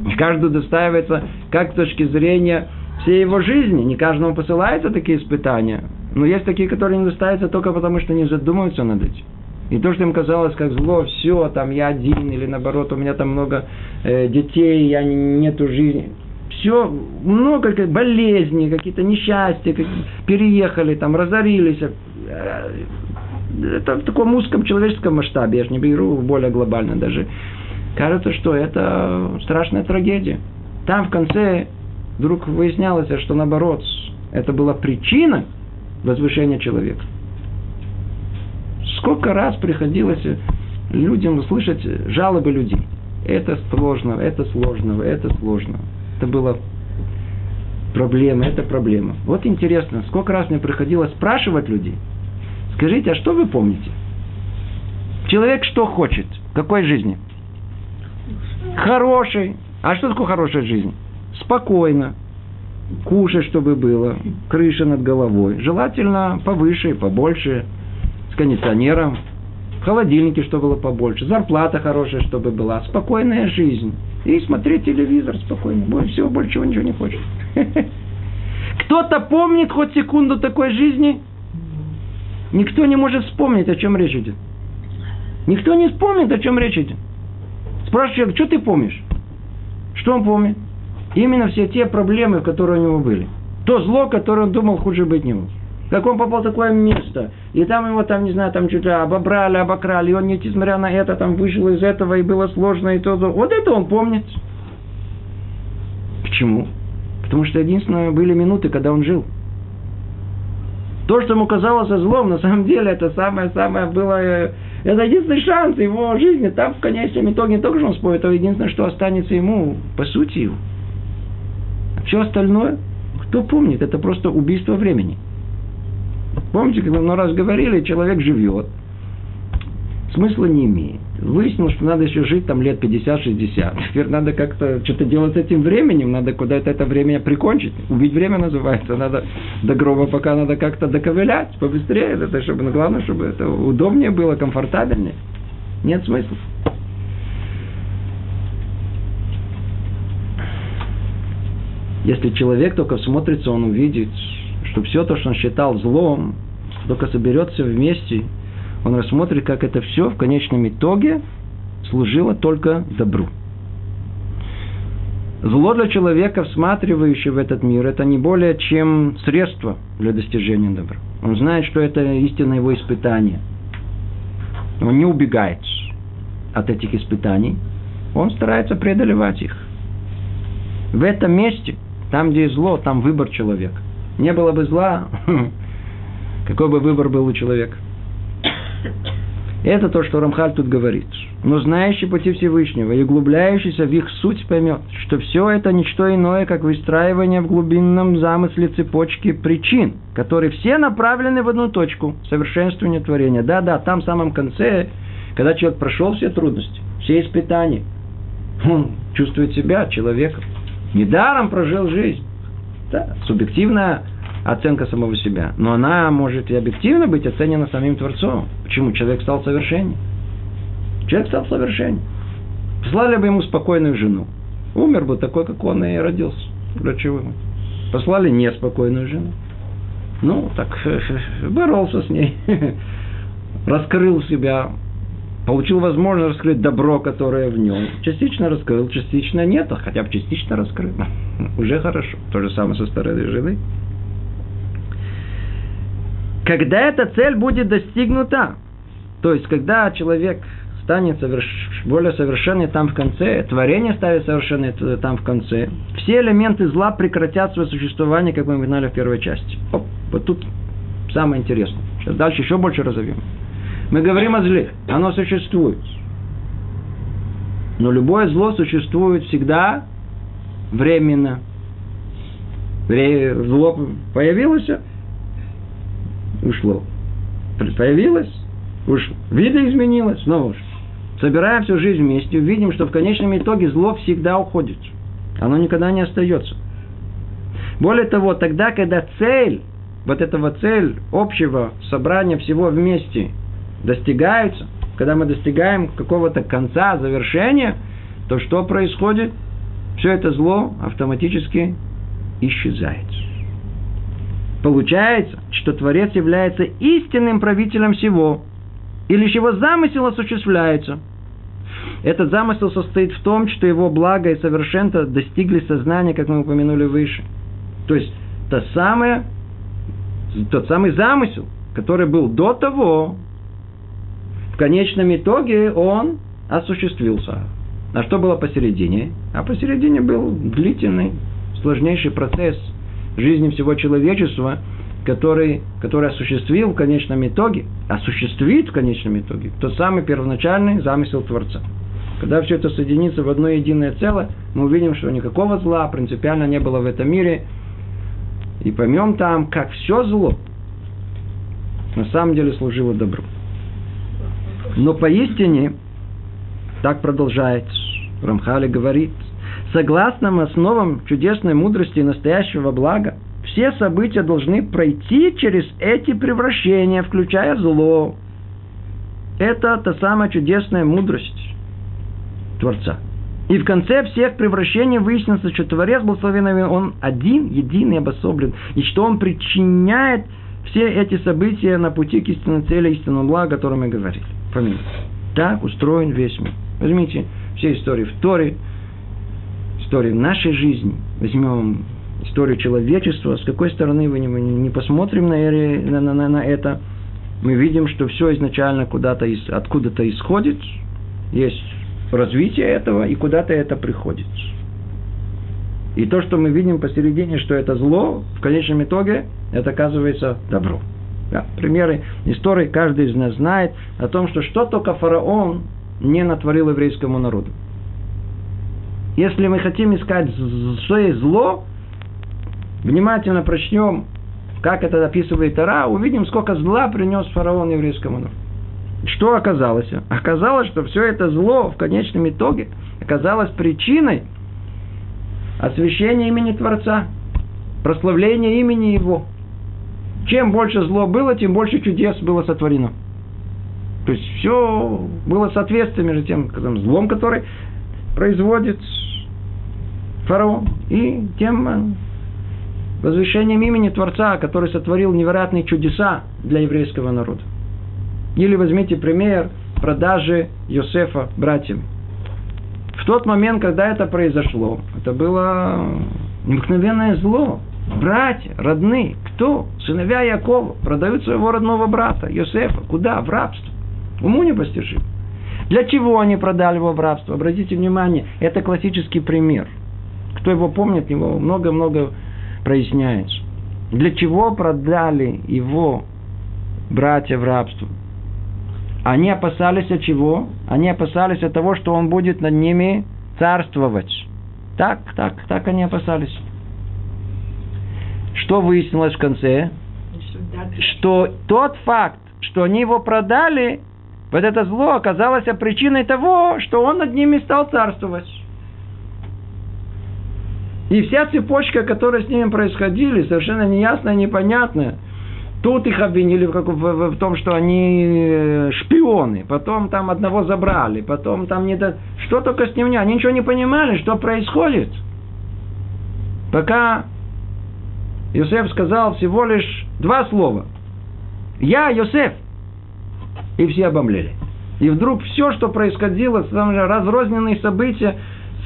Не каждый удостаивается как с точки зрения всей его жизни. Не каждому посылаются такие испытания. Но есть такие, которые не удостаиваются только потому, что не задумываются над этим. И то, что им казалось как зло, все, там я один, или наоборот, у меня там много э, детей, я нету жизни все, много болезней, какие-то несчастья, как, переехали, там, разорились. Э, это в таком узком человеческом масштабе, я же не беру более глобально даже. Кажется, что это страшная трагедия. Там в конце вдруг выяснялось, что наоборот, это была причина возвышения человека. Сколько раз приходилось людям услышать жалобы людей. Это сложно, это сложно, это сложно это была проблема, это проблема. Вот интересно, сколько раз мне приходилось спрашивать людей, скажите, а что вы помните? Человек что хочет? Какой жизни? Хорошей. А что такое хорошая жизнь? Спокойно. Кушать, чтобы было. Крыша над головой. Желательно повыше, побольше. С кондиционером. В холодильнике, чтобы было побольше. Зарплата хорошая, чтобы была. Спокойная жизнь и смотреть телевизор спокойно. Больше всего, больше чего ничего не хочет. Кто-то помнит хоть секунду такой жизни? Никто не может вспомнить, о чем речь идет. Никто не вспомнит, о чем речь идет. Спрашивает человек, что ты помнишь? Что он помнит? Именно все те проблемы, которые у него были. То зло, которое он думал, хуже быть не может. Как он попал в такое место, и там его там, не знаю, там что-то обобрали, обокрали, и он, несмотря на это, там вышел из этого, и было сложно, и то, то. Вот это он помнит. Почему? Потому что единственное были минуты, когда он жил. То, что ему казалось злом, на самом деле это самое-самое было... Э, это единственный шанс его жизни. Там в конечном итоге не только что он споет, это единственное, что останется ему, по сути его. А все остальное, кто помнит, это просто убийство времени. Помните, как мы раз говорили, человек живет, смысла не имеет. Выяснилось, что надо еще жить там лет 50-60. Теперь надо как-то что-то делать с этим временем, надо куда-то это время прикончить. Убить время называется, надо до гроба пока надо как-то доковылять побыстрее, это чтобы, ну, главное, чтобы это удобнее было, комфортабельнее. Нет смысла. Если человек только смотрится, он увидит, что все то, что он считал злом, только соберется вместе, он рассмотрит, как это все в конечном итоге служило только добру. Зло для человека, всматривающего в этот мир, это не более чем средство для достижения добра. Он знает, что это истинное его испытание. Он не убегает от этих испытаний, он старается преодолевать их. В этом месте, там, где зло, там выбор человека. Не было бы зла, какой бы выбор был у человека. Это то, что Рамхаль тут говорит. Но знающий пути Всевышнего и углубляющийся в их суть поймет, что все это ничто иное, как выстраивание в глубинном замысле цепочки причин, которые все направлены в одну точку – совершенствование творения. Да-да, там в самом конце, когда человек прошел все трудности, все испытания, он чувствует себя человеком. Недаром прожил жизнь. Да, субъективная оценка самого себя. Но она может и объективно быть оценена самим Творцом. Почему? Человек стал совершеннее. Человек стал совершеннее. Послали бы ему спокойную жену. Умер бы такой, как он и родился. Врачевым. Послали неспокойную жену. Ну, так боролся с ней. Раскрыл себя. Получил возможность раскрыть добро, которое в нем. Частично раскрыл, частично нет, а хотя бы частично раскрыл. Уже хорошо. То же самое со старой женой. Когда эта цель будет достигнута, то есть когда человек станет соверш... более совершенный там в конце, творение станет совершенное там в конце, все элементы зла прекратят свое существование, как мы упоминали в первой части. Оп, вот тут самое интересное. Сейчас дальше еще больше разовьем. Мы говорим о зле, оно существует. Но любое зло существует всегда временно. Зло появилось, ушло. Появилось, уж видоизменилось, снова же. Собираем всю жизнь вместе, увидим, что в конечном итоге зло всегда уходит. Оно никогда не остается. Более того, тогда, когда цель, вот этого цель общего собрания всего вместе достигается, когда мы достигаем какого-то конца, завершения, то что происходит? Все это зло автоматически исчезает. Получается, что Творец является истинным правителем всего, и лишь его замысел осуществляется. Этот замысел состоит в том, что его благо и совершенство достигли сознания, как мы упомянули выше. То есть, то самое, тот самый замысел, который был до того, в конечном итоге он осуществился. А что было посередине? А посередине был длительный, сложнейший процесс – жизни всего человечества, который, который осуществил в конечном итоге, осуществит в конечном итоге тот самый первоначальный замысел Творца. Когда все это соединится в одно единое целое, мы увидим, что никакого зла принципиально не было в этом мире. И поймем там, как все зло на самом деле служило добру. Но поистине, так продолжает Рамхали говорит, Согласно основам чудесной мудрости и настоящего блага, все события должны пройти через эти превращения, включая зло. Это та самая чудесная мудрость Творца. И в конце всех превращений выяснится, что Творец благословенный, он один, единый, обособлен, и что он причиняет все эти события на пути к истинной цели, истинному благу, о котором мы говорили. Помните. Так устроен весь мир. Возьмите все истории в Торе, истории нашей жизни, возьмем историю человечества, с какой стороны не, не посмотрим на, на, на, на это, мы видим, что все изначально куда-то из, откуда-то исходит, есть развитие этого, и куда-то это приходит. И то, что мы видим посередине, что это зло, в конечном итоге это оказывается добро. Да, примеры истории каждый из нас знает о том, что что только фараон не натворил еврейскому народу. Если мы хотим искать что есть зло, внимательно прочнем, как это описывает Тара, увидим, сколько зла принес фараон еврейскому народу. Что оказалось? Оказалось, что все это зло в конечном итоге оказалось причиной освящения имени Творца, прославления имени Его. Чем больше зло было, тем больше чудес было сотворено. То есть все было соответствие между тем скажем, злом, который производит фараон, и тем э, возвышением имени Творца, который сотворил невероятные чудеса для еврейского народа. Или возьмите пример продажи Йосефа братьям. В тот момент, когда это произошло, это было необыкновенное зло. Братья, родные, кто? Сыновья Якова продают своего родного брата, Йосефа. Куда? В рабство. Уму непостижимо. Для чего они продали его в рабство? Обратите внимание, это классический пример. Кто его помнит, его много-много проясняется. Для чего продали его братья в рабство? Они опасались от чего? Они опасались от того, что он будет над ними царствовать. Так, так, так они опасались. Что выяснилось в конце? Что тот факт, что они его продали, вот это зло оказалось причиной того, что он над ними стал царствовать. И вся цепочка, которая с ними происходила, совершенно неясная, непонятная – Тут их обвинили в, в, в, в том, что они э, шпионы. Потом там одного забрали. Потом там не до... Что только с ним не... Они ничего не понимали, что происходит. Пока Йосеф сказал всего лишь два слова. Я Йосеф. И все обомлели. И вдруг все, что происходило, разрозненные события,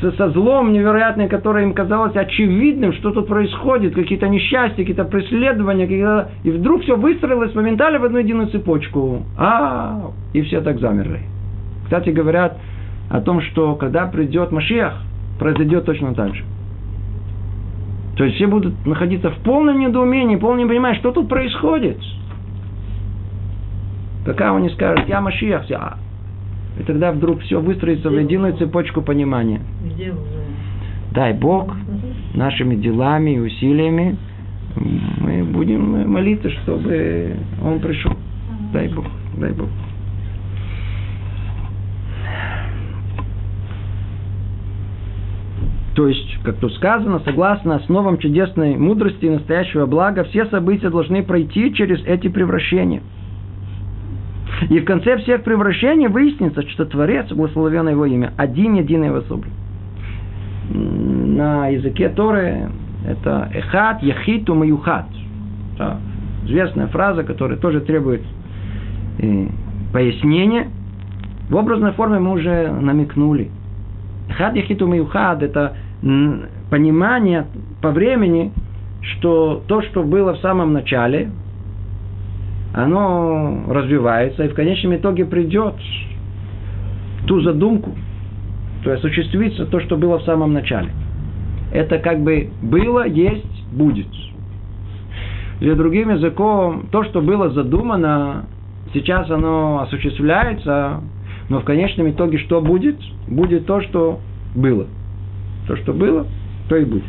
со, со злом невероятным, которое им казалось очевидным, что тут происходит, какие-то несчастья, какие-то преследования, какие-то... и вдруг все выстроилось моментально в одну единую цепочку. А, и все так замерли. Кстати, говорят о том, что когда придет Машиах, произойдет точно так же. То есть все будут находиться в полном недоумении, полном непонимании, что тут происходит. Пока он не скажет, я Машиах, все, а, и тогда вдруг все выстроится в единую цепочку понимания. Дай Бог нашими делами и усилиями мы будем молиться, чтобы Он пришел. Дай Бог, дай Бог. То есть, как тут сказано, согласно основам чудесной мудрости и настоящего блага, все события должны пройти через эти превращения – и в конце всех превращений выяснится, что Творец, благословен его имя, один единый в особле. На языке Торы это эхат, яхиту, маюхат. Известная фраза, которая тоже требует э, пояснения. В образной форме мы уже намекнули. Эхат, яхиту, маюхат – это понимание по времени, что то, что было в самом начале, оно развивается и в конечном итоге придет ту задумку, то есть осуществится то, что было в самом начале. Это как бы было, есть, будет. Или другим языком, то, что было задумано, сейчас оно осуществляется, но в конечном итоге что будет? Будет то, что было. То, что было, то и будет.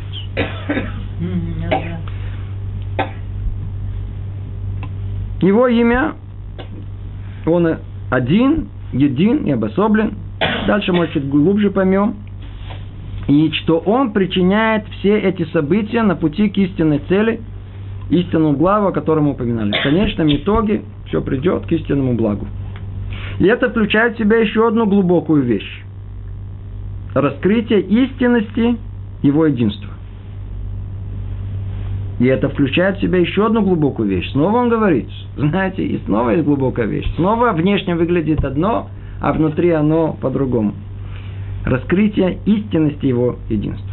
Его имя, он один, един и обособлен. Дальше мы чуть глубже поймем. И что он причиняет все эти события на пути к истинной цели, истинному благу, о котором мы упоминали. В конечном итоге все придет к истинному благу. И это включает в себя еще одну глубокую вещь. Раскрытие истинности его единства. И это включает в себя еще одну глубокую вещь. Снова он говорит, знаете, и снова есть глубокая вещь. Снова внешне выглядит одно, а внутри оно по-другому. раскрытия истинности его единства.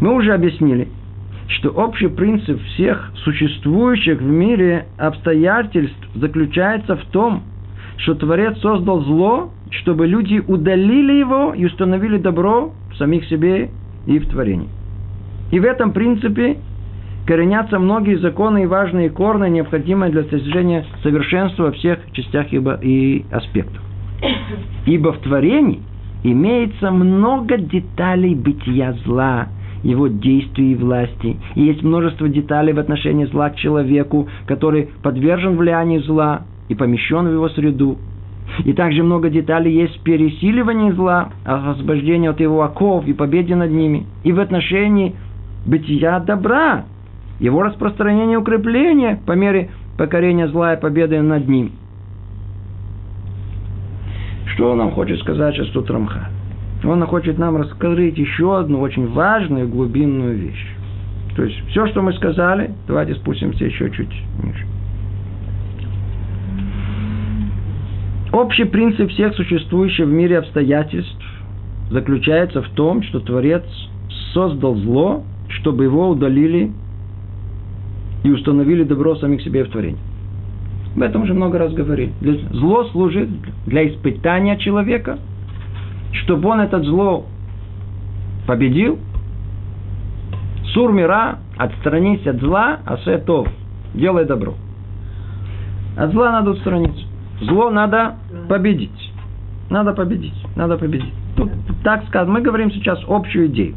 Мы уже объяснили, что общий принцип всех существующих в мире обстоятельств заключается в том, что Творец создал зло, чтобы люди удалили его и установили добро в самих себе и в творении. И в этом принципе коренятся многие законы и важные корни, необходимые для достижения совершенства во всех частях и аспектах. Ибо в творении имеется много деталей бытия зла, его действий и власти. И есть множество деталей в отношении зла к человеку, который подвержен влиянию зла и помещен в его среду. И также много деталей есть в пересиливании зла, освобождении от его оков и победе над ними. И в отношении бытия добра, его распространения и укрепления по мере покорения зла и победы над ним. Что нам хочет сказать сейчас тут Рамха? Он хочет нам раскрыть еще одну очень важную глубинную вещь. То есть, все, что мы сказали, давайте спустимся еще чуть ниже. Общий принцип всех существующих в мире обстоятельств заключается в том, что Творец создал зло, чтобы его удалили и установили добро самих себе в творении. Об этом уже много раз говорили. Зло служит для испытания человека, чтобы он этот зло победил. Сур мира, отстранись от зла, а сетов, делай добро. От зла надо отстраниться. Зло надо победить. Надо победить. Надо победить. Тут так сказано. Мы говорим сейчас общую идею.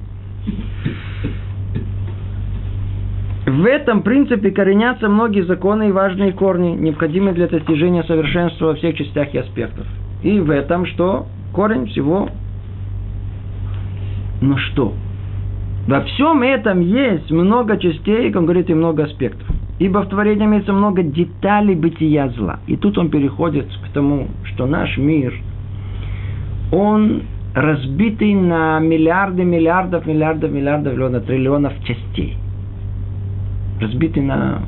В этом принципе коренятся многие законы и важные корни, необходимые для достижения совершенства во всех частях и аспектах. И в этом что? Корень всего. Но что? Во всем этом есть много частей, как он говорит, и много аспектов. Ибо в творении имеется много деталей бытия зла. И тут он переходит к тому, что наш мир, он разбитый на миллиарды, миллиардов, миллиардов, миллиардов, миллионов, триллионов частей. Разбитый на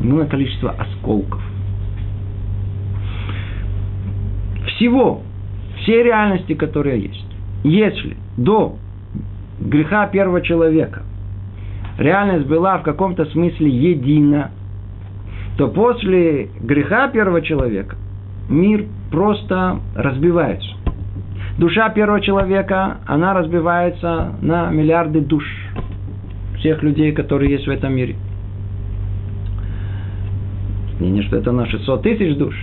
огромное количество осколков. Всего, всей реальности, которая есть. Если до греха первого человека – реальность была в каком-то смысле едина, то после греха первого человека мир просто разбивается. Душа первого человека, она разбивается на миллиарды душ всех людей, которые есть в этом мире. Не, не что это на 600 тысяч душ.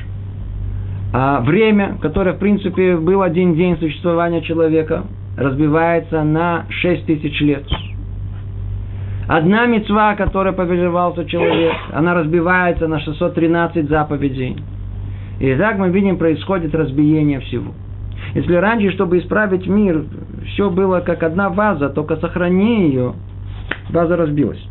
А время, которое, в принципе, был один день существования человека, разбивается на 6 тысяч лет. Одна мецва, которая повелевался человек, она разбивается на 613 заповедей. И так мы видим, происходит разбиение всего. Если раньше, чтобы исправить мир, все было как одна ваза, только сохрани ее, ваза разбилась.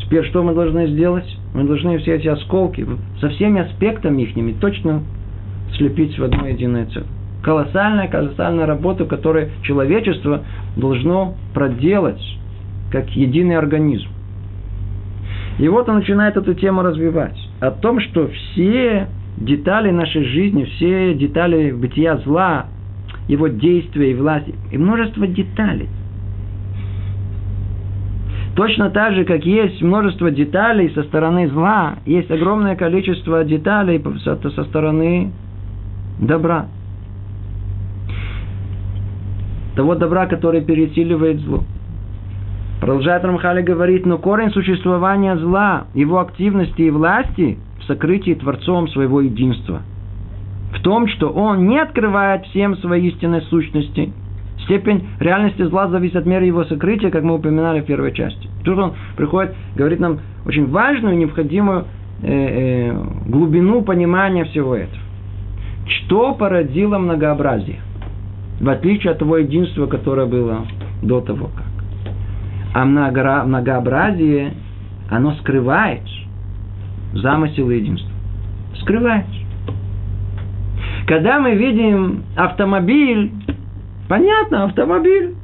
Теперь что мы должны сделать? Мы должны все эти осколки со всеми аспектами их точно слепить в одно единое целое. Колоссальная, колоссальная работа, которую человечество должно проделать как единый организм. И вот он начинает эту тему развивать. О том, что все детали нашей жизни, все детали бытия зла, его действия и власти, и множество деталей. Точно так же, как есть множество деталей со стороны зла, есть огромное количество деталей со стороны добра. Того добра, который пересиливает зло. Продолжает Рамхали говорить, но корень существования зла, его активности и власти в сокрытии Творцом своего единства. В том, что он не открывает всем свои истинной сущности. Степень реальности зла зависит от меры его сокрытия, как мы упоминали в первой части. Тут он приходит, говорит нам очень важную, необходимую э, э, глубину понимания всего этого. Что породило многообразие? В отличие от того единства, которое было до того, как. А многообразие, оно скрывает замысел единства. Скрывает. Когда мы видим автомобиль, понятно, автомобиль,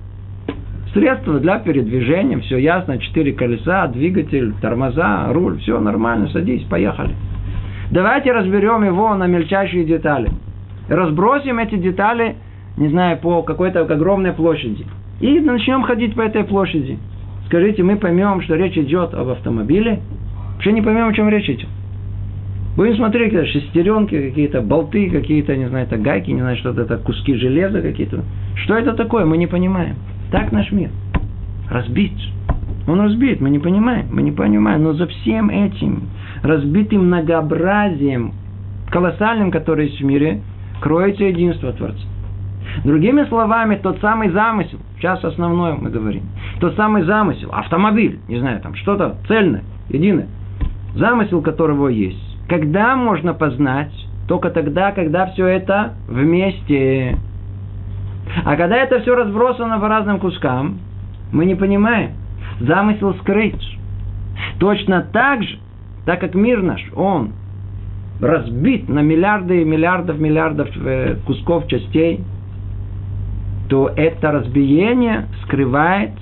средство для передвижения, все ясно, четыре колеса, двигатель, тормоза, руль, все нормально, садись, поехали. Давайте разберем его на мельчайшие детали. Разбросим эти детали не знаю, по какой-то огромной площади. И начнем ходить по этой площади. Скажите, мы поймем, что речь идет об автомобиле? Вообще не поймем, о чем речь идет. Будем смотреть, какие-то шестеренки, какие-то болты, какие-то, не знаю, это гайки, не знаю, что это, куски железа какие-то. Что это такое, мы не понимаем. Так наш мир. Разбит. Он разбит, мы не понимаем, мы не понимаем. Но за всем этим разбитым многообразием, колоссальным, которое есть в мире, кроется единство Творца. Другими словами, тот самый замысел, сейчас основное мы говорим, тот самый замысел, автомобиль, не знаю, там что-то цельное, единое, замысел которого есть. Когда можно познать? Только тогда, когда все это вместе. А когда это все разбросано по разным кускам, мы не понимаем. Замысел скрыть. Точно так же, так как мир наш, он разбит на миллиарды и миллиардов, миллиардов э, кусков, частей, то это разбиение скрывает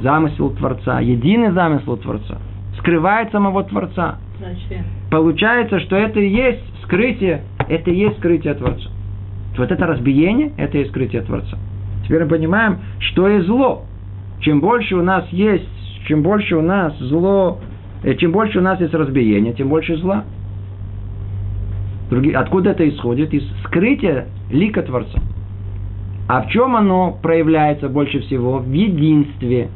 замысел Творца, единый замысел Творца, скрывает самого Творца. Зачем? Получается, что это и есть скрытие, это и есть скрытие Творца. Вот это разбиение, это и скрытие Творца. Теперь мы понимаем, что есть зло. Чем больше у нас есть, чем больше у нас зло, чем больше у нас есть разбиение, тем больше зла. Другие, откуда это исходит? Из скрытия лика Творца. А в чем оно проявляется больше всего? В единстве.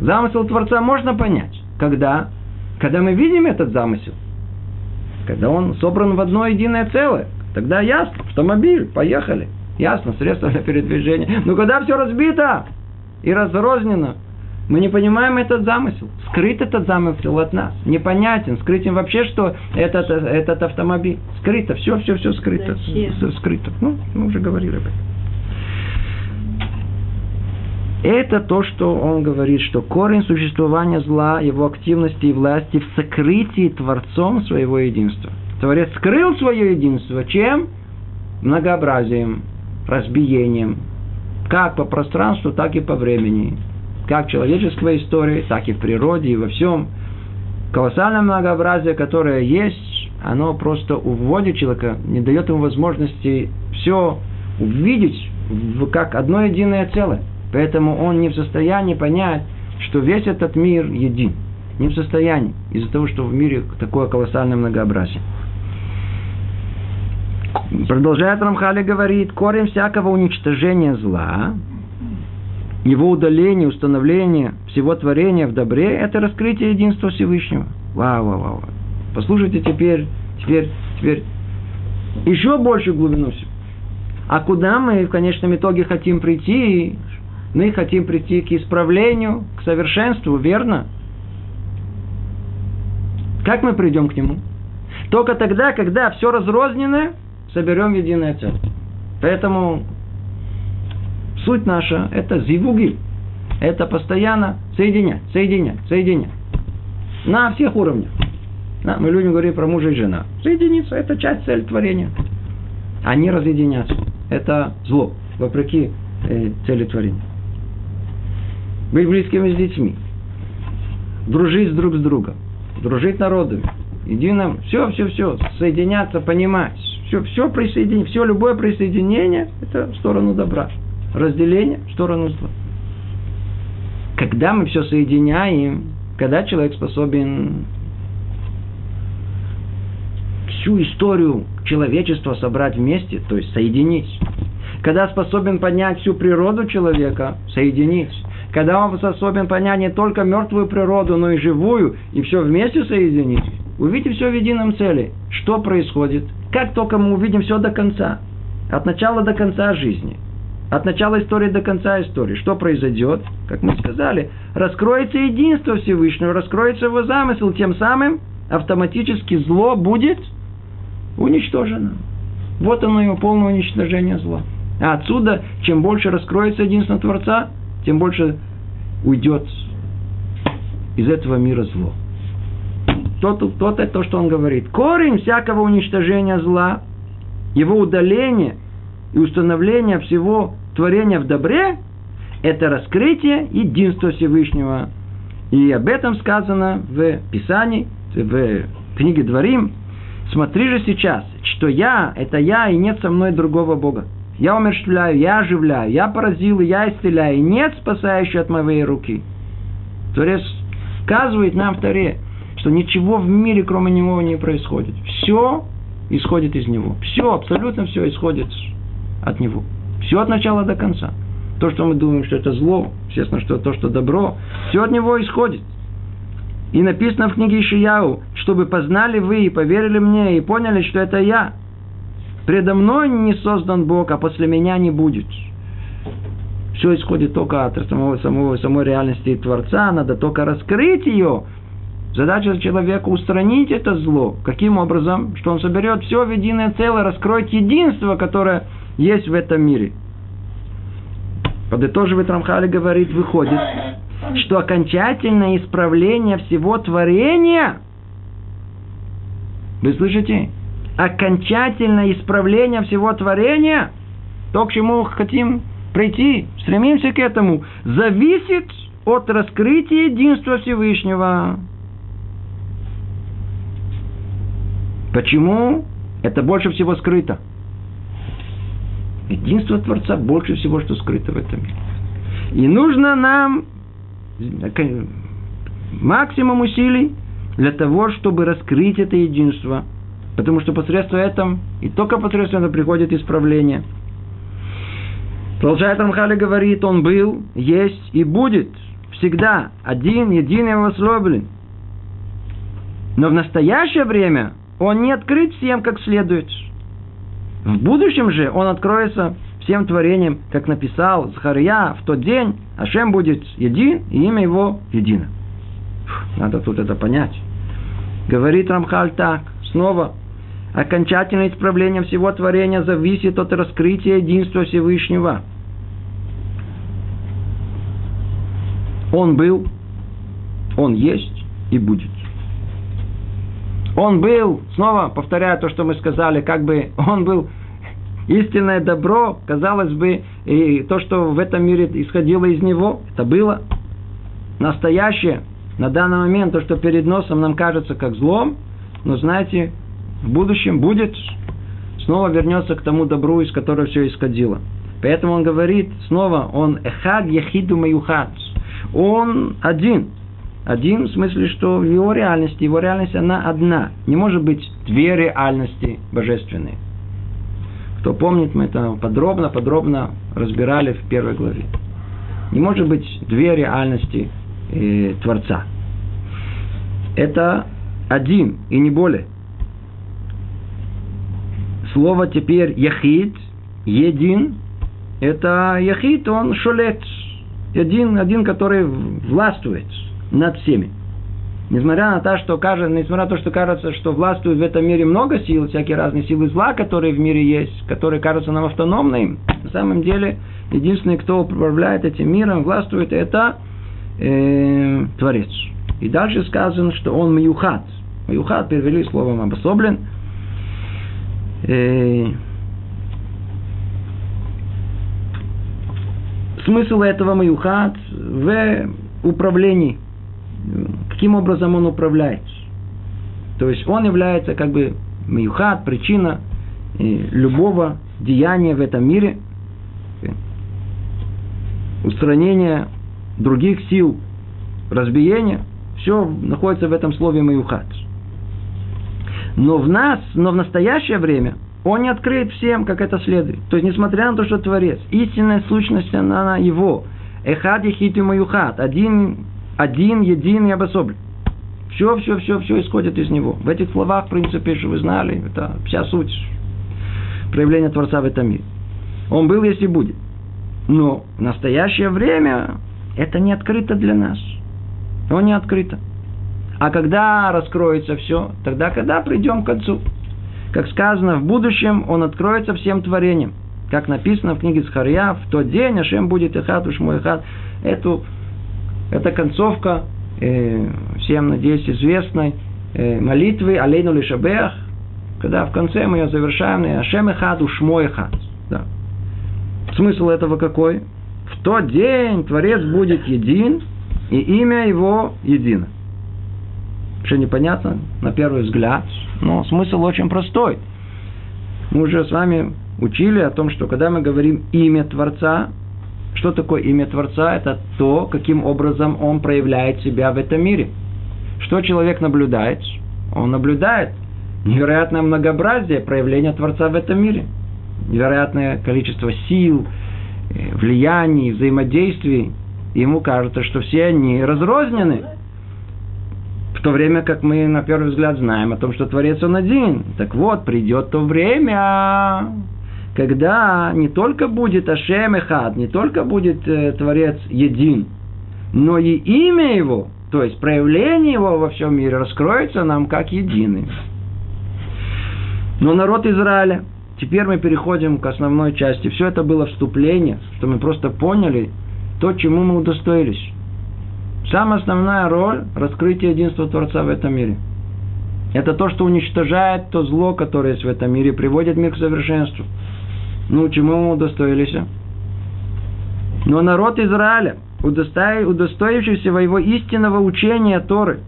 Замысел Творца можно понять. Когда? Когда мы видим этот замысел. Когда он собран в одно единое целое. Тогда ясно. Автомобиль. Поехали. Ясно. Средство для передвижения. Но когда все разбито и разрознено, мы не понимаем этот замысел. Скрыт этот замысел от нас. Непонятен. Скрытен вообще, что этот, этот автомобиль. Скрыто. Все, все, все скрыто. Зачем? Скрыто. Ну, мы уже говорили об этом. Это то, что он говорит, что корень существования зла, его активности и власти в сокрытии Творцом своего единства. Творец скрыл свое единство чем? Многообразием, разбиением. Как по пространству, так и по времени как в человеческой истории, так и в природе, и во всем. Колоссальное многообразие, которое есть, оно просто уводит человека, не дает ему возможности все увидеть как одно единое целое. Поэтому он не в состоянии понять, что весь этот мир един. Не в состоянии, из-за того, что в мире такое колоссальное многообразие. Продолжает Рамхали говорит, корень всякого уничтожения зла его удаление, установление всего творения в добре – это раскрытие единства Всевышнего. Вау, вау, вау. Послушайте теперь, теперь, теперь еще больше глубину. А куда мы в конечном итоге хотим прийти? Мы хотим прийти к исправлению, к совершенству, верно? Как мы придем к нему? Только тогда, когда все разрозненное соберем в единое целое. Поэтому Суть наша – это зивуги. Это постоянно соединять, соединять, соединять. На всех уровнях. Да, мы людям говорим про мужа и жена. Соединиться – это часть цель творения. А не разъединяться. Это зло, вопреки э, цели творения. Быть близкими с детьми. Дружить друг с другом. Дружить народами. Единым. Все, все, все. Соединяться, понимать. Все, все присоединение, все любое присоединение – это в сторону добра разделение в сторону зла. Когда мы все соединяем, когда человек способен всю историю человечества собрать вместе, то есть соединить. Когда способен понять всю природу человека, соединить. Когда он способен понять не только мертвую природу, но и живую, и все вместе соединить. Увидите все в едином цели. Что происходит? Как только мы увидим все до конца, от начала до конца жизни – от начала истории до конца истории. Что произойдет? Как мы сказали, раскроется единство Всевышнего, раскроется его замысел, тем самым автоматически зло будет уничтожено. Вот оно его полное уничтожение зла. А отсюда, чем больше раскроется единство Творца, тем больше уйдет из этого мира зло. То, то, то, то, то, что он говорит. Корень всякого уничтожения зла, его удаление и установление всего творения в добре – это раскрытие единства Всевышнего. И об этом сказано в Писании, в книге Дворим. Смотри же сейчас, что я – это я, и нет со мной другого Бога. Я умерщвляю, я оживляю, я поразил, я исцеляю, и нет спасающего от моей руки. Творец сказывает нам в Таре, что ничего в мире, кроме него, не происходит. Все исходит из него. Все, абсолютно все исходит от него. Все от начала до конца. То, что мы думаем, что это зло, естественно, что то, что добро, все от него исходит. И написано в книге Ишияу, чтобы познали вы и поверили мне, и поняли, что это я. Предо мной не создан Бог, а после меня не будет. Все исходит только от самого, самого, самой реальности Творца, надо только раскрыть ее. Задача человека устранить это зло. Каким образом? Что он соберет все в единое целое, раскроет единство, которое есть в этом мире. Подытоживает Рамхали, говорит, выходит, что окончательное исправление всего творения, вы слышите, окончательное исправление всего творения, то, к чему хотим прийти, стремимся к этому, зависит от раскрытия единства Всевышнего. Почему? Это больше всего скрыто. Единство Творца больше всего, что скрыто в этом мире. И нужно нам максимум усилий для того, чтобы раскрыть это единство. Потому что посредством этого, и только посредством этого приходит исправление. Продолжает Рамхали говорит, он был, есть и будет всегда один, единый возлюблен. Но в настоящее время он не открыт всем как следует. В будущем же он откроется всем творением, как написал Захария, в тот день Ашем будет един, и имя его едино. Надо тут это понять. Говорит Рамхаль так, снова, окончательное исправление всего творения зависит от раскрытия единства Всевышнего. Он был, он есть и будет. Он был, снова повторяю то, что мы сказали, как бы он был истинное добро, казалось бы, и то, что в этом мире исходило из него, это было настоящее. На данный момент то, что перед носом нам кажется как злом, но знаете, в будущем будет, снова вернется к тому добру, из которого все исходило. Поэтому он говорит снова, он эхад яхиду маюхад. Он один. Один в смысле, что в его реальности, его реальность она одна. Не может быть две реальности божественные. Кто помнит, мы это подробно, подробно разбирали в первой главе. Не может быть две реальности э, Творца. Это один и не более. Слово теперь яхид, един, это яхид, он шолет. Один, один, который властвует над всеми. Несмотря на то, что кажется, несмотря на то, что кажется, что властвует в этом мире много сил, всякие разные силы зла, которые в мире есть, которые кажутся нам автономными, на самом деле единственный, кто управляет этим миром, властвует, это э, Творец. И дальше сказано, что он маюхат. Маюхат перевели словом обособлен. Э, смысл этого маюхат в управлении – каким образом он управляет. То есть он является как бы маюхат, причина любого деяния в этом мире, устранения других сил разбиения, все находится в этом слове маюхат. Но в нас, но в настоящее время он не открыт всем, как это следует. То есть, несмотря на то, что Творец, истинная сущность, она его. Эхад ехит и маюхат. Один один, единый, обособлен. Все, все, все, все исходит из него. В этих словах, в принципе, что вы знали, это вся суть проявления Творца в этом мире. Он был, если будет. Но в настоящее время это не открыто для нас. Он не открыто. А когда раскроется все, тогда когда придем к концу. Как сказано, в будущем он откроется всем творениям. Как написано в книге Схария, в тот день Ашем будет Эхат, уж мой Эхат. Эту это концовка, э, всем, надеюсь, известной э, молитвы Алейну Лишабех, когда в конце мы ее завершаем на Ашем Эхад, Ушмо Эхад. Да. Смысл этого какой? В тот день Творец будет един, и имя его едино. Что непонятно на первый взгляд, но смысл очень простой. Мы уже с вами учили о том, что когда мы говорим имя Творца, что такое имя Творца? Это то, каким образом он проявляет себя в этом мире. Что человек наблюдает? Он наблюдает невероятное многообразие проявления Творца в этом мире. Невероятное количество сил, э, влияний, взаимодействий. ему кажется, что все они разрознены. В то время как мы на первый взгляд знаем о том, что Творец Он один. Так вот, придет то время, когда не только будет Ашем Эхад, не только будет э, Творец един, но и имя Его, то есть проявление Его во всем мире раскроется нам как единый. Но народ Израиля, теперь мы переходим к основной части. Все это было вступление, что мы просто поняли то, чему мы удостоились. Самая основная роль – раскрытие единства Творца в этом мире. Это то, что уничтожает то зло, которое есть в этом мире, приводит мир к совершенству. Ну, чему мы удостоились? Но народ Израиля, удостоившийся его истинного учения Торы,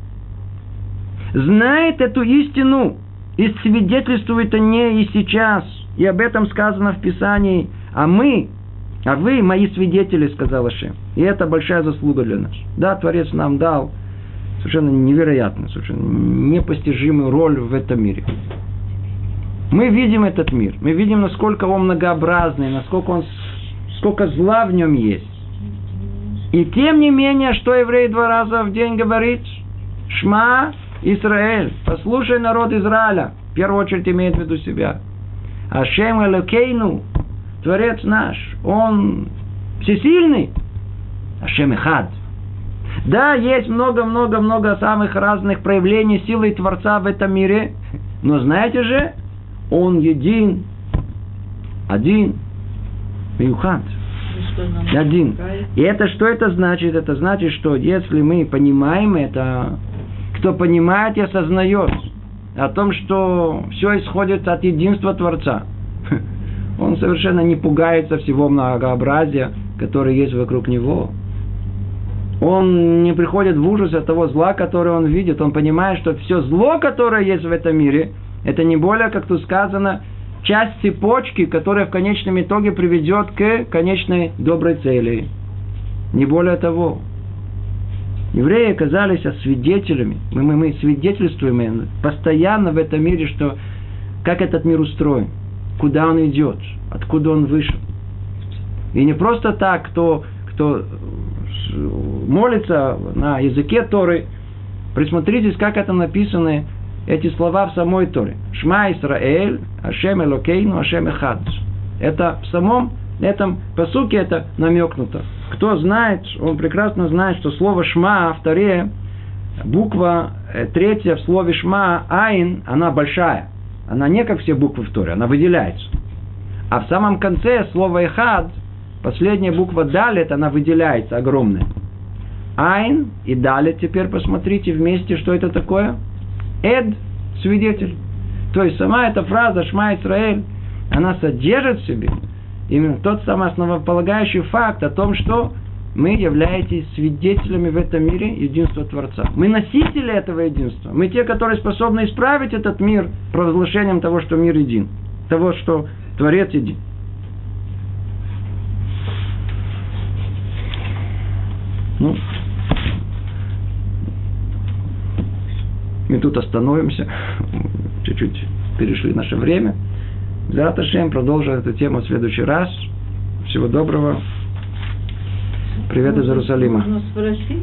знает эту истину и свидетельствует о ней и сейчас. И об этом сказано в Писании. А мы, а вы мои свидетели, сказал Ашем. И это большая заслуга для нас. Да, Творец нам дал совершенно невероятную, совершенно непостижимую роль в этом мире. Мы видим этот мир, мы видим, насколько он многообразный, насколько он, сколько зла в нем есть. И тем не менее, что еврей два раза в день говорит? Шма Израиль, послушай народ Израиля, в первую очередь имеет в виду себя. Ашем Элокейну, Творец наш, Он всесильный. Ашем Эхад. Да, есть много-много-много самых разных проявлений силы Творца в этом мире, но знаете же, он един, один, Миюхат. Один. И это что это значит? Это значит, что если мы понимаем это, кто понимает и осознает о том, что все исходит от единства Творца, он совершенно не пугается всего многообразия, которое есть вокруг него. Он не приходит в ужас от того зла, которое он видит. Он понимает, что все зло, которое есть в этом мире, это не более, как тут сказано, часть цепочки, которая в конечном итоге приведет к конечной доброй цели. Не более того. Евреи оказались свидетелями. Мы, мы, мы свидетельствуем постоянно в этом мире, что как этот мир устроен, куда он идет, откуда он вышел. И не просто так, кто, кто молится на языке Торы, присмотритесь, как это написано эти слова в самой Торе. Шма Исраэль, Ашем Элокейну, Ашем Эхад. Это в самом этом посуке это намекнуто. Кто знает, он прекрасно знает, что слово Шма в Торе, буква э, третья в слове Шма, Айн, она большая. Она не как все буквы в Торе, она выделяется. А в самом конце слово Эхад, последняя буква Далит, она выделяется огромная. Айн и Далит, теперь посмотрите вместе, что это такое – Эд – свидетель. То есть сама эта фраза «Шма Исраэль», она содержит в себе именно тот самый основополагающий факт о том, что мы являетесь свидетелями в этом мире единства Творца. Мы носители этого единства. Мы те, которые способны исправить этот мир провозглашением того, что мир един. Того, что Творец един. Ну, Мы тут остановимся. Чуть-чуть перешли наше время. Зараташем продолжим эту тему в следующий раз. Всего доброго. Привет из Иерусалима. Спросить?